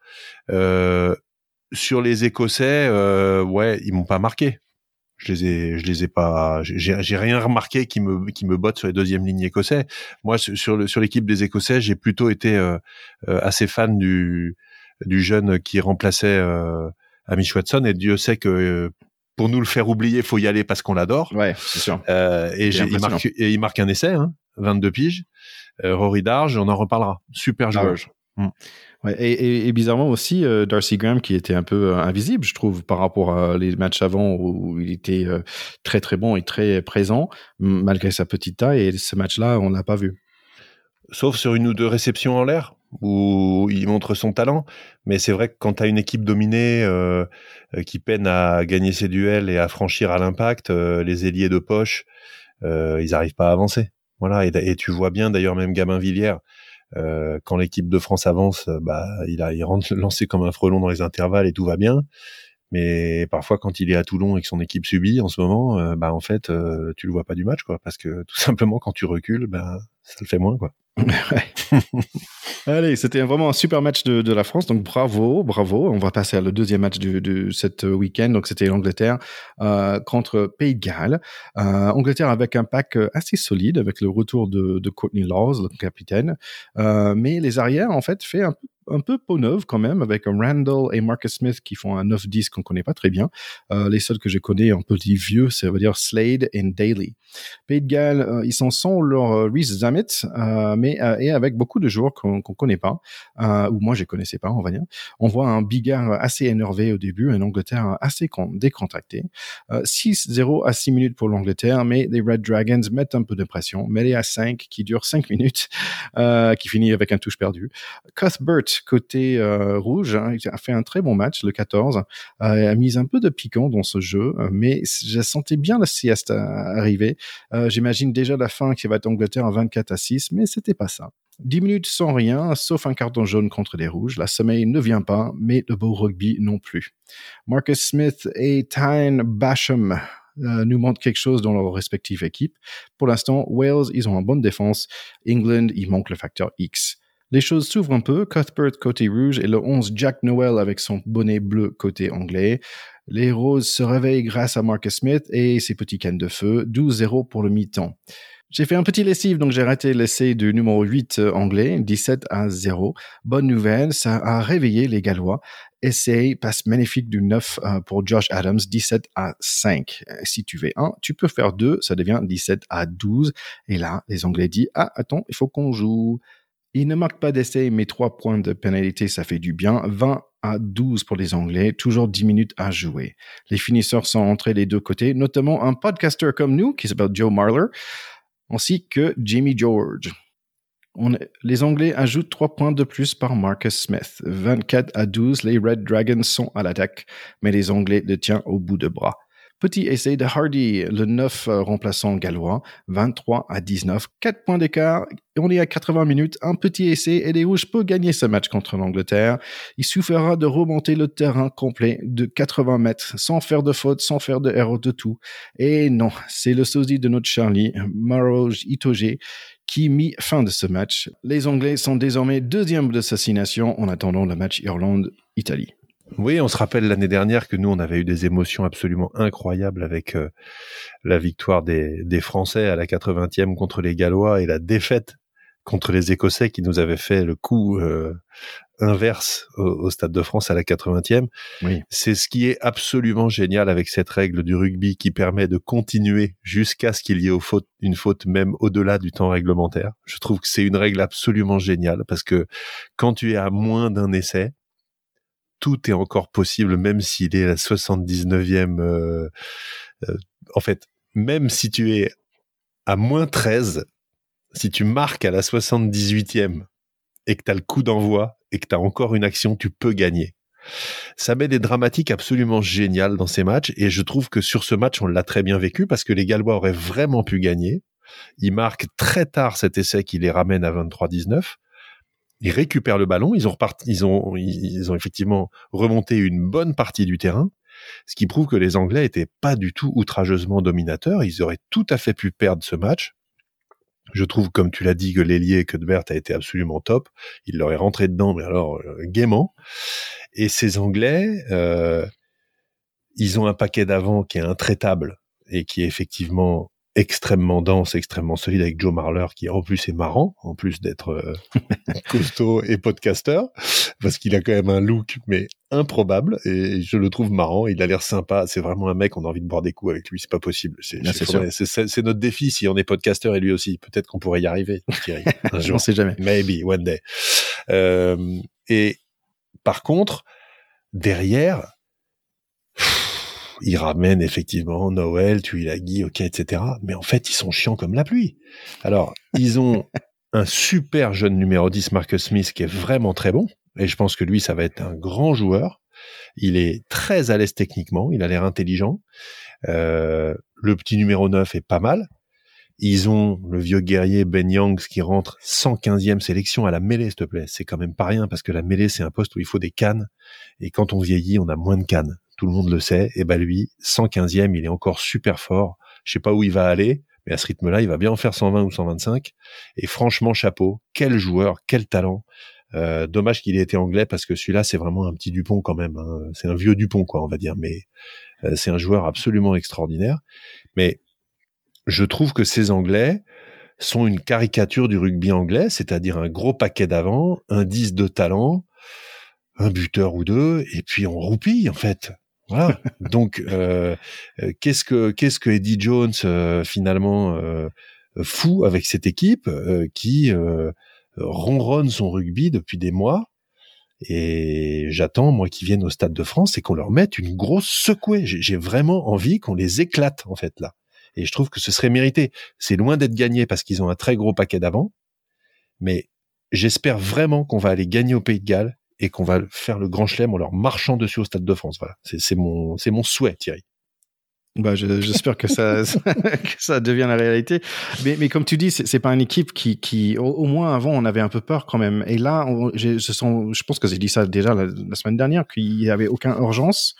sur les Écossais, ouais, ils m'ont pas marqué. Je les ai, je les ai pas. J'ai rien remarqué qui me, qui me botte sur les deuxièmes lignes écossais. Moi, sur le, sur l'équipe des Écossais, j'ai plutôt été assez fan du, du jeune qui remplaçait Amish Watson et Dieu sait que euh, pour nous le faire oublier, faut y aller parce qu'on l'adore. Ouais, c'est sûr. Euh, et, il marque, et il marque un essai, hein, 22 piges. Euh, Rory Darge, on en reparlera. Super joueur. Mm. Ouais, et, et, bizarrement aussi, euh, Darcy Graham qui était un peu invisible, je trouve, par rapport à les matchs avant où il était très très bon et très présent, malgré sa petite taille. Et ce match-là, on l'a pas vu. Sauf sur une ou deux réceptions en l'air où il montre son talent. Mais c'est vrai que quand tu as une équipe dominée euh, euh, qui peine à gagner ses duels et à franchir à l'impact, euh, les ailiers de poche, ils n'arrivent pas à avancer. Voilà. Et, tu vois bien d'ailleurs même Gabin Villière, quand l'équipe de France avance, bah il a il rentre <laughs> lancé comme un frelon dans les intervalles et tout va bien. Mais parfois, quand il est à Toulon et que son équipe subit en ce moment, bah en fait, tu le vois pas du match, quoi, parce que <laughs> tout simplement quand tu recules, bah ça le fait moins, quoi. <laughs> Allez, c'était vraiment un super match de, de, la France, donc bravo, bravo. On va passer à le deuxième match de, de cette week-end, donc c'était l'Angleterre euh, contre Pays de Galles. Euh, Angleterre avec un pack assez solide, avec le retour de, de Courtney Laws, le capitaine. Euh, mais les arrières, en fait, fait un peu un peu peau neuve quand même, avec Randall et Marcus Smith qui font un 9-10 qu'on connaît pas très bien. Euh, les seuls que je connais un peu vieux, ça veut dire Slade et Daly. Pays de Galles, euh, ils s'en sont leur euh, Reese Zammit, euh, mais et avec beaucoup de joueurs qu'on qu'on connaît pas, ou moi je connaissais pas, on va dire. On voit un Bigard assez énervé au début, un Angleterre assez décontracté. 6-0 à 6 minutes pour l'Angleterre, mais les Red Dragons mettent un peu de pression, mêlée à 5 qui dure 5 minutes, qui finit avec un touche perdu. Cuthbert côté euh, rouge, hein, a fait un très bon match, le 14, a mis un peu de piquant dans ce jeu, mais je sentais bien la sieste arriver. J'imagine déjà la fin qui va être Angleterre en 24 à 6, mais c'était pas ça. 10 minutes sans rien, sauf un carton jaune contre les rouges. La sommeil ne vient pas, mais le beau rugby non plus. Marcus Smith et Tyne Basham euh, nous montrent quelque chose dans leur respective équipe. Pour l'instant, Wales, ils ont une bonne défense. England, il manque le facteur X. Les choses s'ouvrent un peu. Cuthbert côté rouge et le 11 Jack Noel avec son bonnet bleu côté anglais. Les Roses se réveillent grâce à Marcus Smith et ses petits cannes de feu. 12-0 pour le mi-temps. J'ai fait un petit lessive, donc j'ai raté l'essai du numéro 8 euh, anglais, 17 à 0. Bonne nouvelle, ça a réveillé les Gallois. Essai, passe magnifique du 9 euh, pour Josh Adams, 17 à 5. Euh, si tu fais 1, tu peux faire 2, ça devient 17 à 12. Et là, les Anglais disent, ah, attends, il faut qu'on joue. Il ne marque pas d'essai, mais 3 points de pénalité, ça fait du bien. 20 à 12 pour les Anglais, toujours 10 minutes à jouer. Les finisseurs sont entrés des deux côtés, notamment un podcaster comme nous, qui s'appelle Joe Marler ainsi que Jimmy George. les Anglais ajoutent 3 points de plus par Marcus Smith. 24 à 12, les Red Dragons sont à l'attaque, mais les Anglais le tiennent au bout de bras. Petit essai de Hardy, le 9 euh, remplaçant gallois, 23 à 19, 4 points d'écart. On est à 80 minutes, un petit essai et les Rouges peuvent gagner ce match contre l'Angleterre. Il suffira de remonter le terrain complet de 80 mètres sans faire de faute, sans faire de erreur de tout. Et non, c'est le sosie de notre Charlie, Maroj Itoge, qui mit fin de ce match. Les Anglais sont désormais deuxième d'assassination en attendant le match Irlande-Italie. Oui, on se rappelle l'année dernière que nous, on avait eu des émotions absolument incroyables avec euh, la victoire des, des, Français à la 80e contre les Gallois et la défaite contre les Écossais qui nous avaient fait le coup euh, inverse au, Stade de France à la 80e. Oui. C'est ce qui est absolument génial avec cette règle du rugby qui permet de continuer jusqu'à ce qu'il y ait faute, une faute même au-delà du temps réglementaire. Je trouve que c'est une règle absolument géniale parce que quand tu es à moins d'un essai, tout est encore possible, même s'il est à la 79e. Euh, euh, en fait, même si tu es à moins 13, si tu marques à la 78e et que tu as le coup d'envoi et que tu as encore une action, tu peux gagner. Ça met des dramatiques absolument géniales dans ces matchs et je trouve que sur ce match, on l'a très bien vécu parce que les Gallois auraient vraiment pu gagner. Ils marquent très tard cet essai qui les ramène à 23-19 ils récupèrent le ballon, ils ont ils ont effectivement remonté une bonne partie du terrain, ce qui prouve que les Anglais étaient pas du tout outrageusement dominateurs. Ils auraient tout à fait pu perdre ce match. Je trouve, comme tu l'as dit, que l'ailier Cuthbert a été absolument top. Il leur est rentré dedans, mais alors euh, gaiement. Et ces Anglais, euh, ils ont un paquet d'avant qui est intraitable et qui est effectivement extrêmement dense, extrêmement solide avec Joe Marler qui en plus est marrant, en plus d'être euh, <laughs> costaud et podcasteur, parce qu'il a quand même un look mais improbable et je le trouve marrant. Il a l'air sympa. C'est vraiment un mec on a envie de boire des coups avec lui. C'est pas possible. C'est notre défi si on est podcasteur et lui aussi. Peut-être qu'on pourrait y arriver. Thierry, <laughs> un jour. sais jamais. Maybe one day. Euh, et par contre derrière ils ramènent effectivement Noël, Tuilagi, ok, etc. Mais en fait, ils sont chiants comme la pluie. Alors, ils ont <laughs> un super jeune numéro 10, Marcus Smith, qui est vraiment très bon. Et je pense que lui, ça va être un grand joueur. Il est très à l'aise techniquement, il a l'air intelligent. Euh, le petit numéro 9 est pas mal. Ils ont le vieux guerrier Ben Youngs qui rentre 115e sélection à la mêlée, s'il te plaît. C'est quand même pas rien parce que la mêlée, c'est un poste où il faut des cannes. Et quand on vieillit, on a moins de cannes tout le monde le sait. Et ben lui, 115e, il est encore super fort. Je sais pas où il va aller, mais à ce rythme-là, il va bien en faire 120 ou 125. Et franchement, chapeau, quel joueur, quel talent. Euh, dommage qu'il ait été anglais parce que celui-là, c'est vraiment un petit Dupont quand même. Hein. C'est un vieux Dupont, quoi, on va dire. Mais euh, c'est un joueur absolument extraordinaire. Mais je trouve que ces Anglais sont une caricature du rugby anglais, c'est-à-dire un gros paquet d'avant, un 10 de talent, un buteur ou deux, et puis on roupille en fait. Voilà. <laughs> Donc, euh, euh, qu'est-ce que qu'est-ce que Eddie Jones euh, finalement euh, fou avec cette équipe qui ronronne son rugby depuis des mois? Et j'attends moi qu'ils viennent au Stade de France et qu'on leur mette une grosse secouée. J'ai vraiment envie qu'on les éclate en fait là. Et je trouve que ce serait mérité. C'est loin d'être gagné parce qu'ils ont un très gros paquet d'avant, mais j'espère vraiment qu'on va aller gagner au Pays de Galles et qu'on va faire le grand chelem en leur marchant dessus au Stade de France. Voilà, c'est mon, c'est mon souhait, Thierry. Bah, j'espère que ça, <laughs> <laughs> que ça devient la réalité. Mais, mais comme tu dis, c'est pas une équipe qui, qui au, moins avant, on avait un peu peur quand même. Et là, je, sens, je pense que j'ai dit ça déjà la, semaine dernière, qu'il n'y avait aucune urgence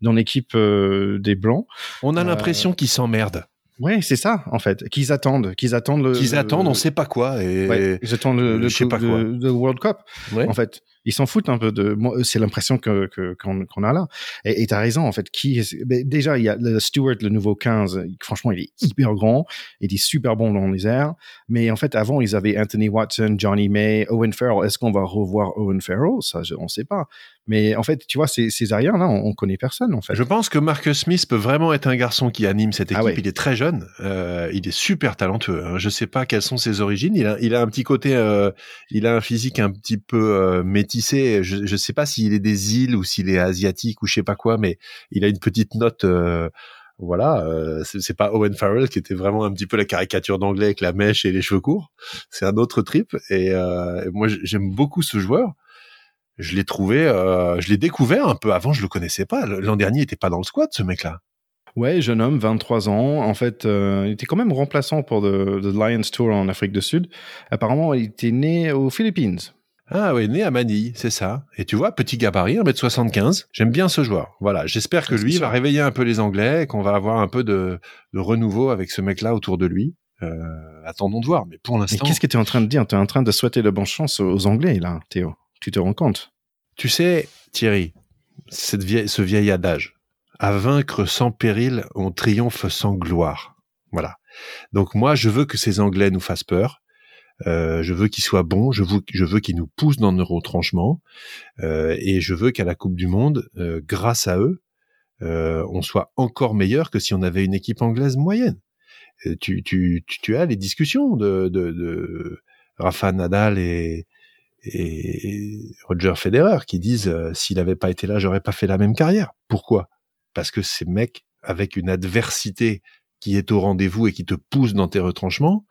dans l'équipe euh, des Blancs. On a euh, l'impression qu'ils s'emmerdent. Oui, c'est ça, en fait. Qu'ils attendent, qu'ils attendent le. Qu'ils attendent, on sait pas quoi. Et ouais, ils attendent le, le, sais pas quoi. le World Cup. Ouais. En fait, ils s'en foutent un peu de. Moi, c'est l'impression que qu'on a là. Et tu as raison, en fait. Qui déjà, il y a le Stewart, le nouveau 15. Franchement, il est hyper grand. Il est super bon dans les airs. Mais en fait, avant, ils avaient Anthony Watson, Johnny May, Owen Farrell. Est-ce qu'on va revoir Owen Farrell? Ça, on ne sait pas. Mais en fait, tu vois, ces, ces arrières là, on, on, connaît personne en fait. Je pense que Marcus Smith peut vraiment être un garçon qui anime cette ah équipe. Il est très jeune, euh, il est super talentueux. Hein. Je sais pas quelles sont ses origines. Il a, il a un petit côté, euh, il a un physique un petit peu euh, Je, je sais pas s'il est des îles ou s'il est asiatique ou je sais pas quoi, mais il a une petite note. Euh, voilà, euh, c'est pas Owen Farrell qui était vraiment un petit peu la caricature d'anglais avec la mèche et les cheveux courts. C'est un autre trip. Et euh, moi, j'aime beaucoup ce joueur je l'ai trouvé, euh, je l'ai découvert un peu avant, je le connaissais pas. L'an dernier, il était pas dans le squad, ce mec-là. Ouais, jeune homme, 23 ans. En fait, il était quand même remplaçant pour le Lions Tour en Afrique du Sud. Apparemment, il était né aux Philippines. Ah oui, né à Manille, c'est ça. Et tu vois, petit gabarit, 1m75. J'aime bien ce joueur. Voilà, j'espère que lui va réveiller un peu les Anglais, qu'on va avoir un peu de, de renouveau avec ce mec-là autour de lui. Euh, attendons de voir. Mais pour l'instant. Qu'est-ce que tu es en train de dire? Tu es en train de souhaiter de bonne chance aux Anglais, là, Théo tu te rends compte? Tu sais, Thierry, cette vieille, ce vieil adage, à vaincre sans péril, on triomphe sans gloire. Voilà. Donc moi, je veux que ces Anglais nous fassent peur. Euh, je veux qu'ils soient bons, je veux, je veux qu'ils nous poussent dans nos retranchements, euh, et je veux qu'à la Coupe du Monde, euh, grâce à eux, euh, on soit encore meilleur que si on avait une équipe anglaise moyenne. Euh, tu, tu, tu, as les discussions de, de, de Rafa Nadal et, et Roger Federer qui disent s'il n'avait pas été là, j'aurais pas fait la même carrière. Pourquoi? Parce que ces mecs avec une adversité qui est au rendez-vous et qui te pousse dans tes retranchements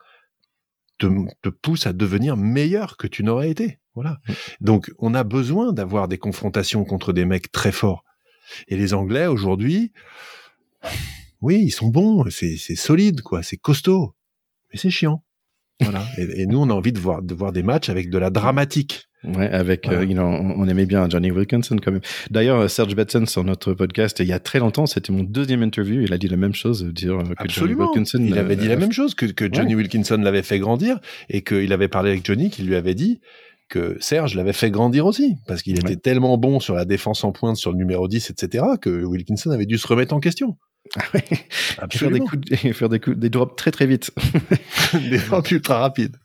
te, te pousse à devenir meilleur que tu n'aurais été. Voilà. Mm. Donc on a besoin d'avoir des confrontations contre des mecs très forts. Et les Anglais aujourd'hui, oui, ils sont bons, c'est solide quoi, c'est costaud, mais c'est chiant. Voilà. <laughs> Et, nous, on a envie de voir, de voir des matchs avec de la dramatique. Ouais, avec, euh, on, aimait bien Johnny Wilkinson quand même. D'ailleurs, euh, Serge Betson sur notre podcast, il y a très longtemps, c'était mon deuxième interview, il a dit la même chose, dire que Absolument. Johnny Wilkinson. Il avait dit la même chose, que, que Johnny Wilkinson l'avait fait grandir et qu'il avait parlé avec Johnny qui lui avait dit que Serge l'avait fait grandir aussi, parce qu'il était tellement bon sur la défense en pointe, sur le numéro 10, etc., que Wilkinson avait dû se remettre en question. Ah Faire des, coups, faire des, coups, des drops très très vite. <laughs> des drops ultra rapides.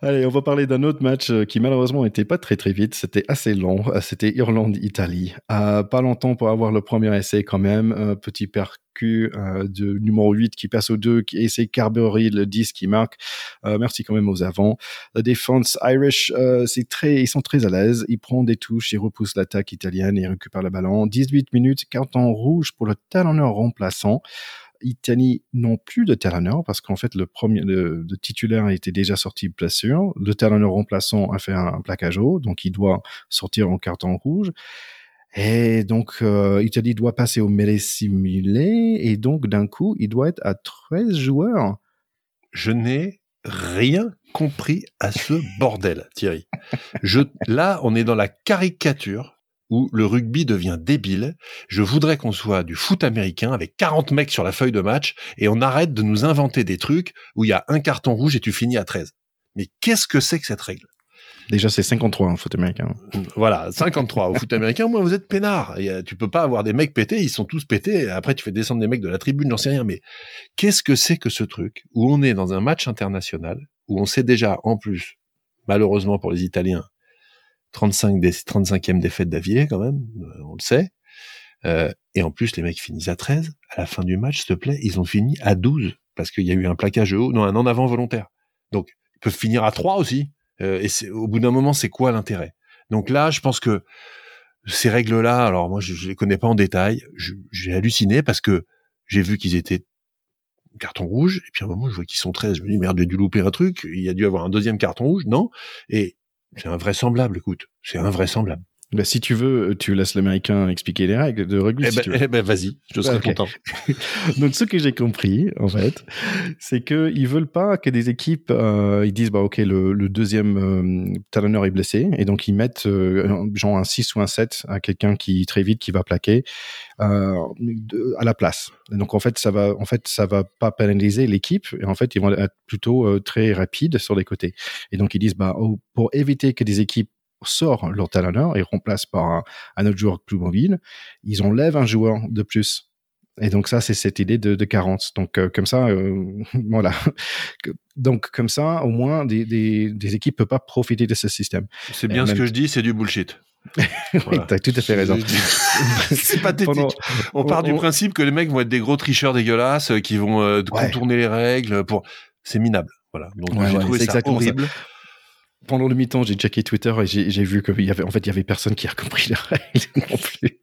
Allez, on va parler d'un autre match euh, qui malheureusement n'était pas très très vite. C'était assez long. Euh, c'était Irlande-Italie. Euh, pas longtemps pour avoir le premier essai quand même. Petit percu de numéro 8 qui passe au 2, qui essaie Carberry, le 10 qui marque. Merci quand même aux avants. La défense Irish, c'est très, ils sont très à l'aise. Ils prennent des touches, ils repoussent l'attaque italienne et récupèrent le ballon. 18 minutes, carton rouge pour le talonneur remplaçant. Italie n'ont plus de talonneur parce qu'en fait le premier le, titulaire était déjà sorti de blessure. Le talonneur remplaçant a fait un, plaquage haut, donc il doit sortir en carton rouge. Et donc euh, Italie doit passer au mêlée et donc d'un coup il doit être à 13 joueurs. Je n'ai rien compris à ce bordel, Thierry. Là, on est dans la caricature où le rugby devient débile. Je voudrais qu'on soit du foot américain avec 40 mecs sur la feuille de match et on arrête de nous inventer des trucs où il y a un carton rouge et tu finis à 13. Mais qu'est-ce que c'est que cette règle? Déjà, c'est 53 en foot américain. Voilà, 53. Au foot américain, moi, vous êtes peinard. Et, tu peux pas avoir des mecs pétés, ils sont tous pétés. Après, tu fais descendre des mecs de la tribune, j'en sais rien. Mais qu'est-ce que c'est que ce truc où on est dans un match international, où on sait déjà, en plus, malheureusement pour les Italiens, 35 des 35e défaite d'affilée quand même, euh, on le sait. Euh, et en plus, les mecs finissent à 13. À la fin du match, s'il te plaît, ils ont fini à 12 parce qu'il y a eu un plaquage haut, non, un en avant volontaire. Donc, ils peuvent finir à 3 aussi. Euh, et au bout d'un moment, c'est quoi l'intérêt? Donc là, je pense que ces règles-là, alors moi, je, je les connais pas en détail. j'ai halluciné parce que j'ai vu qu'ils étaient carton rouge. Et puis à un moment, je vois qu'ils sont 13. Je me dis, merde, j'ai dû louper un truc. Il y a dû avoir un deuxième carton rouge. Non. Et c'est invraisemblable, écoute. C'est invraisemblable. Bah, si tu veux, tu laisses l'américain expliquer les règles de rugby. Eh si ben, eh ben, vas-y, je serais Ok. content. <laughs> Donc, ce que j'ai compris, en fait, c'est que ils veulent pas que des équipes, euh, ils disent, bah, ok, le, le deuxième euh, talonneur est blessé, et donc ils mettent euh, genre un 6 ou un 7 à quelqu'un qui très vite qui va plaquer euh, de- à la place. Et donc en fait, ça va, en fait, ça va pas pénaliser l'équipe, et en fait, ils vont être plutôt euh, très rapides sur les côtés. Et donc ils disent, bah, oh, pour éviter que des équipes sortent leur talonneur et remplacent par un, un autre joueur plus mobile, ils enlèvent un joueur de plus. Et donc ça, c'est cette idée de, de 40. Donc euh, comme ça, euh, <laughs> voilà. Donc comme ça, au moins, des, des, des équipes peuvent pas profiter de ce système. C'est bien en ce que je dis, c'est du bullshit. <laughs> Oui, Voilà. t'as tout à fait raison. c'est <laughs> pathétique. Pendant- On part du principe que les mecs vont être des gros tricheurs dégueulasses euh, qui vont euh, Ouais. contourner les règles pour. C'est minable. Voilà. Donc Ouais, j'ai ouais, trouvé ça ça. Pendant le mi-temps, j'ai checké Twitter et j'ai vu qu'il y avait, en fait, il y avait personne qui a compris les règles <laughs> non plus.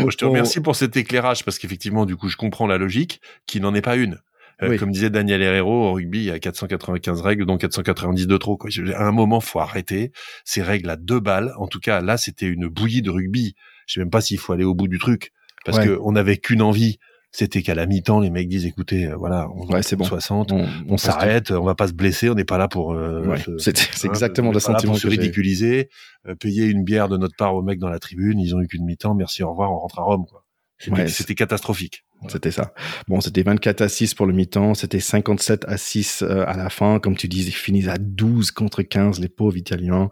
Bon, je te On- remercie pour cet éclairage parce qu'effectivement, du coup, je comprends la logique qui n'en est pas une. Euh, Oui. Comme disait Daniel Herrero, au rugby, il y a 495 règles, dont 490 de trop. Quoi. À un moment, faut arrêter ces règles à deux balles. En tout cas, là, c'était une bouillie de rugby. Je sais même pas s'il faut aller au bout du truc parce Ouais. que on n'avait qu'une envie. C'était qu'à la mi-temps, les mecs disent, écoutez, euh, voilà, on Ouais, c'est bon. 60, On, on s'arrête, on va pas se blesser, on n'est pas là pour. euh, Ouais, se- c'est c'est hein, exactement on le sentiment pour se que j'ai. ridiculiser, euh, payer une bière de notre part aux mecs dans la tribune. Ils ont eu qu'une mi-temps. Merci, au revoir, on rentre à Rome. Quoi. C'était Ouais, c'était catastrophique. C'était ça. Bon, c'était 24 à 6 pour le mi-temps, c'était 57 à 6 euh, à la fin. Comme tu dis, ils finissent à 12 contre 15, les pauvres Italiens.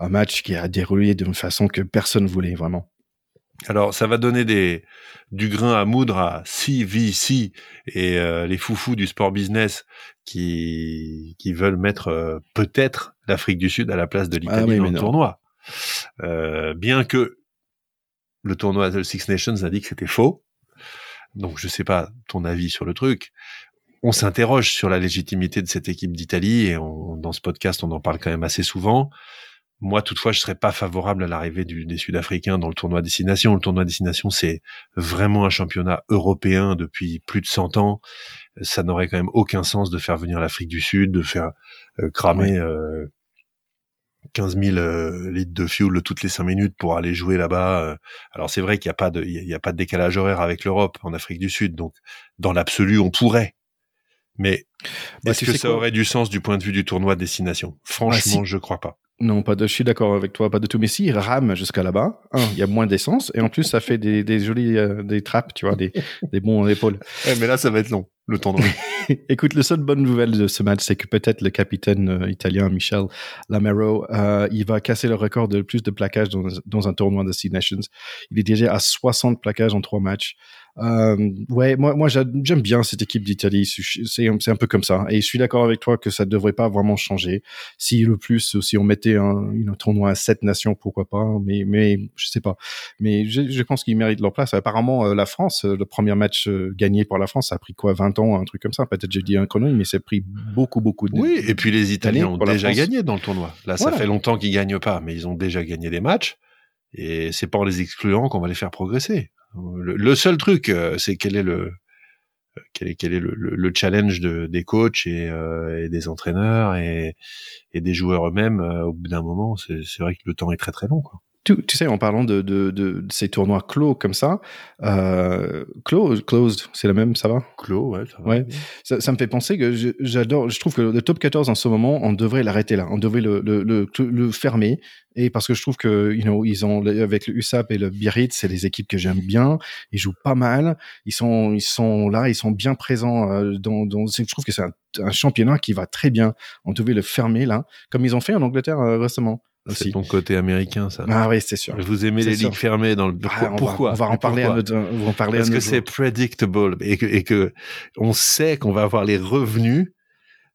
Un match qui a déroulé d'une façon que personne voulait, vraiment. Alors, ça va donner des du grain à moudre à CVC et euh, les foufous du sport business qui qui veulent mettre euh, peut-être l'Afrique du Sud à la place de l'Italie Ah oui, dans le non. tournoi. Euh, bien que le tournoi The Six Nations a dit que c'était faux. Donc, je sais pas ton avis sur le truc. On s'interroge sur la légitimité de cette équipe d'Italie et on, dans ce podcast, on en parle quand même assez souvent. Moi, toutefois, je serais pas favorable à l'arrivée des Sud-Africains dans le tournoi Destination. Le tournoi Destination, c'est vraiment un championnat européen depuis plus de 100 ans. Ça n'aurait quand même aucun sens de faire venir l'Afrique du Sud, de faire euh, cramer euh, 15 000 euh, litres de fuel toutes les 5 minutes pour aller jouer là-bas. euh. Alors c'est vrai qu'il n'y a pas de, il y a- pas de décalage horaire avec l'Europe en Afrique du Sud. Donc, dans l'absolu, on pourrait. Mais Bah, est-ce que ça aurait du sens du point de vue du tournoi Destination Franchement, je crois pas. Non, pas de, je suis d'accord avec toi, pas de tout. Mais si, il rame jusqu'à là-bas, un, il y a moins d'essence, et en plus, ça fait des, des jolies, euh, des trappes, tu vois, des, des bons épaules. Eh, mais là, ça va être long, le tournoi. <laughs> Écoute, la seule bonne nouvelle de ce match, c'est que peut-être le capitaine euh, italien Michel Lamero, euh, il va casser le record de plus de plaquages dans, dans un tournoi de Six Nations. Il est déjà à 60 plaquages en trois matchs. Euh, ouais, moi, moi j'a- j'aime bien cette équipe d'Italie. C'est un peu comme ça. Et je suis d'accord avec toi que ça devrait pas vraiment changer. Si le plus, si on mettait un, un tournoi à sept nations, pourquoi pas. Mais, mais je sais pas. Mais je, pense qu'ils méritent leur place. Apparemment, euh, la France, le premier match gagné par la France, a pris quoi, 20 ans, un truc comme ça. Peut-être j'ai dit un connerie, mais a pris beaucoup, beaucoup de. Oui, et puis les Italiens ont déjà gagné dans le tournoi. Là, ça fait longtemps qu'ils gagnent pas, mais ils ont déjà gagné des matchs. Et c'est pas en les excluant qu'on va les faire progresser. Le, le seul truc, euh, c'est quel est le quel est quel est le, le- le challenge de, des coachs et, euh, et des entraîneurs et, et des joueurs eux-mêmes. euh, au bout d'un moment, c'est c'est vrai que le temps est très très long. Quoi. Tu, tu sais, en parlant de, de, de, de ces tournois clos comme ça, euh, clos, closed, c'est la même, ça va? Clos, ouais. Ça va. Ouais. ça, ça me fait penser que j'adore, je trouve que le top 14 en ce moment, on devrait l'arrêter là, on devrait le, le, le, le fermer. Et parce que je trouve que, you know, ils ont, avec le USAP et le Biarritz, c'est des équipes que j'aime bien. Ils jouent pas mal. Ils sont, ils sont là, ils sont bien présents euh, dans, dans, je trouve que c'est un, un championnat qui va très bien. On devait le fermer là, comme ils ont fait en Angleterre euh, récemment. C'est ton côté américain, ça. Ah oui, c'est sûr. Vous aimez les sûr. ligues fermées dans le. Ah, on va- Pourquoi on va, en parler à pourquoi notre, on va en parler Parce à que c'est predictable et que, et que on sait qu'on va avoir les revenus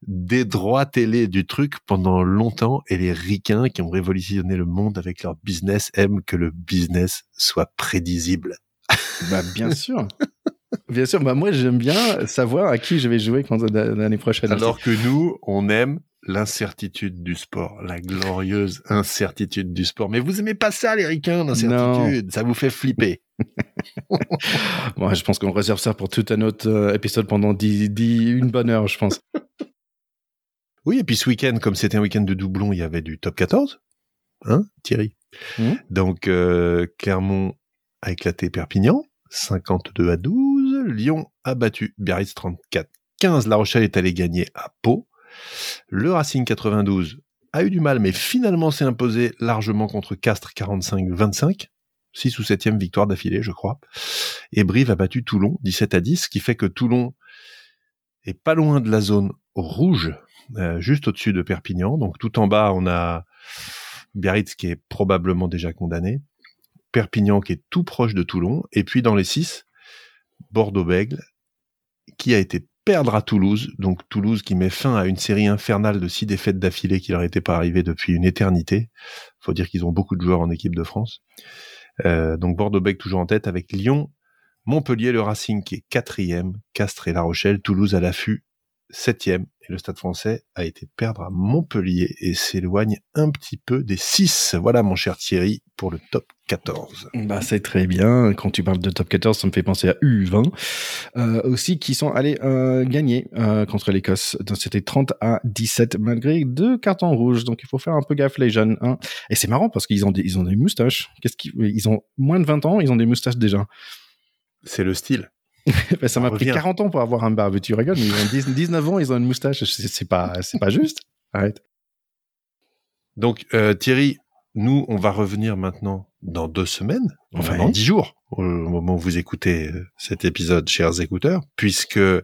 des droits télé du truc pendant longtemps et les ricains qui ont révolutionné le monde avec leur business aiment que le business soit prédisible. <laughs> Bah, bien sûr. bien sûr. Bah, moi, j'aime bien savoir à qui je vais jouer quand, l'année prochaine. Alors que nous, on aime l'incertitude du sport, la glorieuse incertitude du sport. Mais vous aimez pas ça, les ricains, l'incertitude. Ça vous fait flipper. <laughs> Moi, je pense qu'on réserve ça pour tout un autre euh, épisode pendant 10, 10, une bonne heure, je pense. <laughs> Oui, et puis ce week-end, comme c'était un week-end de doublon, il y avait du top 14. Hein, Thierry? Mmh. Donc, euh, Clermont a éclaté Perpignan, 52 à 12. Lyon a battu Biarritz 34 15. La Rochelle est allée gagner à Pau. Le Racing 92 a eu du mal, mais finalement s'est imposé largement contre Castres 45-25. 6 ou 7e victoire d'affilée, je crois. Et Brive a battu Toulon 17 à 10, ce qui fait que Toulon est pas loin de la zone rouge, euh, juste au-dessus de Perpignan. Donc tout en bas, on a Biarritz qui est probablement déjà condamné, Perpignan qui est tout proche de Toulon, et puis dans les 6, Bordeaux-Bègle, qui a été perdre à Toulouse, donc Toulouse qui met fin à une série infernale de six défaites d'affilée qui leur était pas arrivée depuis une éternité. Faut dire qu'ils ont beaucoup de joueurs en équipe de France. Euh, donc Bordeaux-Bègles toujours en tête avec Lyon, Montpellier, le Racing qui est quatrième, Castres et La Rochelle, Toulouse à l'affût septième et le Stade français a été perdre à Montpellier et s'éloigne un petit peu des 6. Voilà mon cher Thierry pour le top 14. Bah c'est très bien. Quand tu parles de top 14, ça me fait penser à U20 euh, aussi qui sont allés euh, gagner euh, contre l'Écosse. C'était 30 à 17 malgré deux cartons rouges. Donc il faut faire un peu gaffe les jeunes. Hein. Et c'est marrant parce qu'ils ont des, ils ont des moustaches. Qu'est-ce qu'ils ils ont moins de 20 ans, ils ont des moustaches déjà. C'est le style. <laughs> Ben, ça m'a pris 40 ans pour avoir un barbe. Tu rigoles, mais ils ont 19 ans, ils ont une moustache. C'est pas, pas juste. Arrête. Donc, euh, Thierry, nous, on va revenir maintenant dans deux semaines, enfin dans dix jours, au moment où vous écoutez euh, cet épisode, chers écouteurs, puisque euh,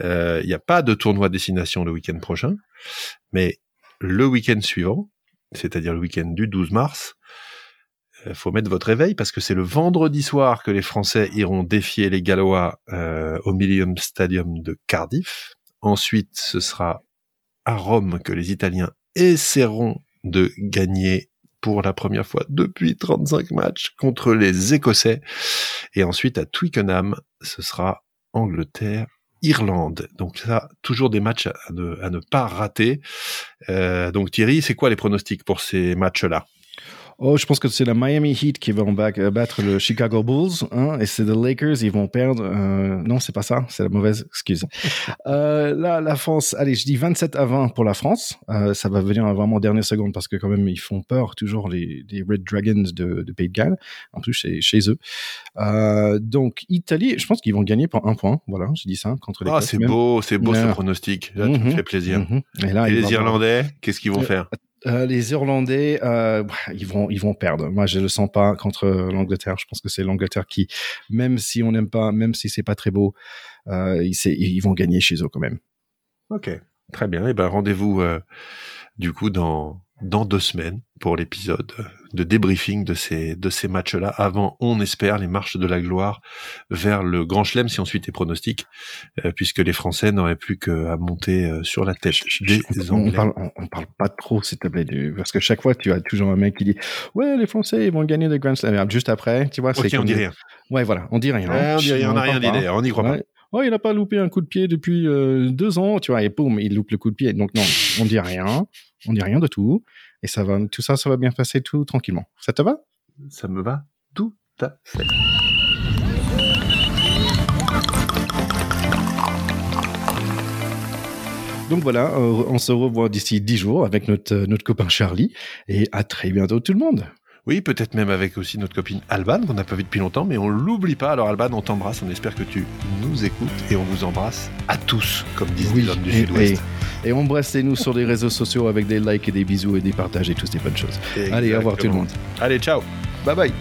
il n'y a pas de tournoi destination le week-end prochain, mais le week-end suivant, c'est-à-dire le week-end du 12 mars, faut mettre votre réveil parce que c'est le vendredi soir que les Français iront défier les Gallois euh, au Millennium Stadium de Cardiff. Ensuite, ce sera à Rome que les Italiens essaieront de gagner pour la première fois depuis 35 matchs contre les Écossais. Et ensuite, à Twickenham, ce sera Angleterre Irlande. Donc ça, toujours des matchs à ne, à pas rater. Euh, donc Thierry, c'est quoi les pronostics pour ces matchs-là? Oh, je pense que c'est la Miami Heat qui vont euh, battre le Chicago Bulls, hein, et c'est les Lakers, ils vont perdre. Euh, non, c'est pas ça, c'est la mauvaise excuse. <laughs> euh, là, la France, allez, je dis 27 à 20 pour la France. Euh, ça va venir vraiment dernière seconde parce que quand même ils font peur toujours les, les Red Dragons de, de, Pays de Galles. En plus, c'est chez eux. Euh, donc Italie, je pense qu'ils vont gagner pour un point. Voilà, je dis ça contre les. Ah, c'est beau, c'est beau ce pronostic. Là, tu me mhm. fais plaisir. Mhm. Et, là, et les Irlandais, qu'est-ce qu'ils vont faire? Euh, les Irlandais, euh, ils vont, ils vont perdre. Moi, je le sens pas contre l'Angleterre. Je pense que c'est l'Angleterre qui, même si on n'aime pas, même si c'est pas très beau, euh, ils, vont gagner chez eux quand même. Ok, très bien. Et eh ben rendez-vous du coup dans dans deux semaines pour l'épisode de débriefing de ces de ces matchs-là. Avant, on espère les marches de la gloire vers le Grand Chelem si on suit tes pronostics, euh, puisque les Français n'auraient plus qu'à monter euh, sur la tête des Anglais. On parle, on, parle pas trop, s'il te plaît, parce que chaque fois tu as toujours un mec qui dit ouais les Français ils vont gagner le Grand Chelem. Juste après, tu vois, c'est on dit rien. Ouais, voilà, on dit rien. on dit rien, on n'a rien dit d'ailleurs, on n'y croit pas. Oh, il n'a pas loupé un coup de pied depuis euh, deux ans, tu vois, et boum, il loupe le coup de pied. Donc non, on dit rien, on dit rien de tout, et ça va, tout ça, ça va bien passer tout tranquillement. Ça te va? Ça me va tout à fait. Donc voilà, euh, on se revoit d'ici dix jours avec notre, euh, notre copain Charlie, et à très bientôt tout le monde. Oui, peut-être même avec aussi notre copine Alban, qu'on n'a pas vu depuis longtemps, mais on l'oublie pas. Alors Alban, on t'embrasse, on espère que tu nous écoutes et on vous embrasse à tous, comme disent les hommes du Sud-Ouest. Et, embrassez-nous sur les réseaux sociaux avec des likes et des bisous et des partages et toutes ces bonnes choses. Allez, au revoir tout le monde. Allez, ciao. Bye bye.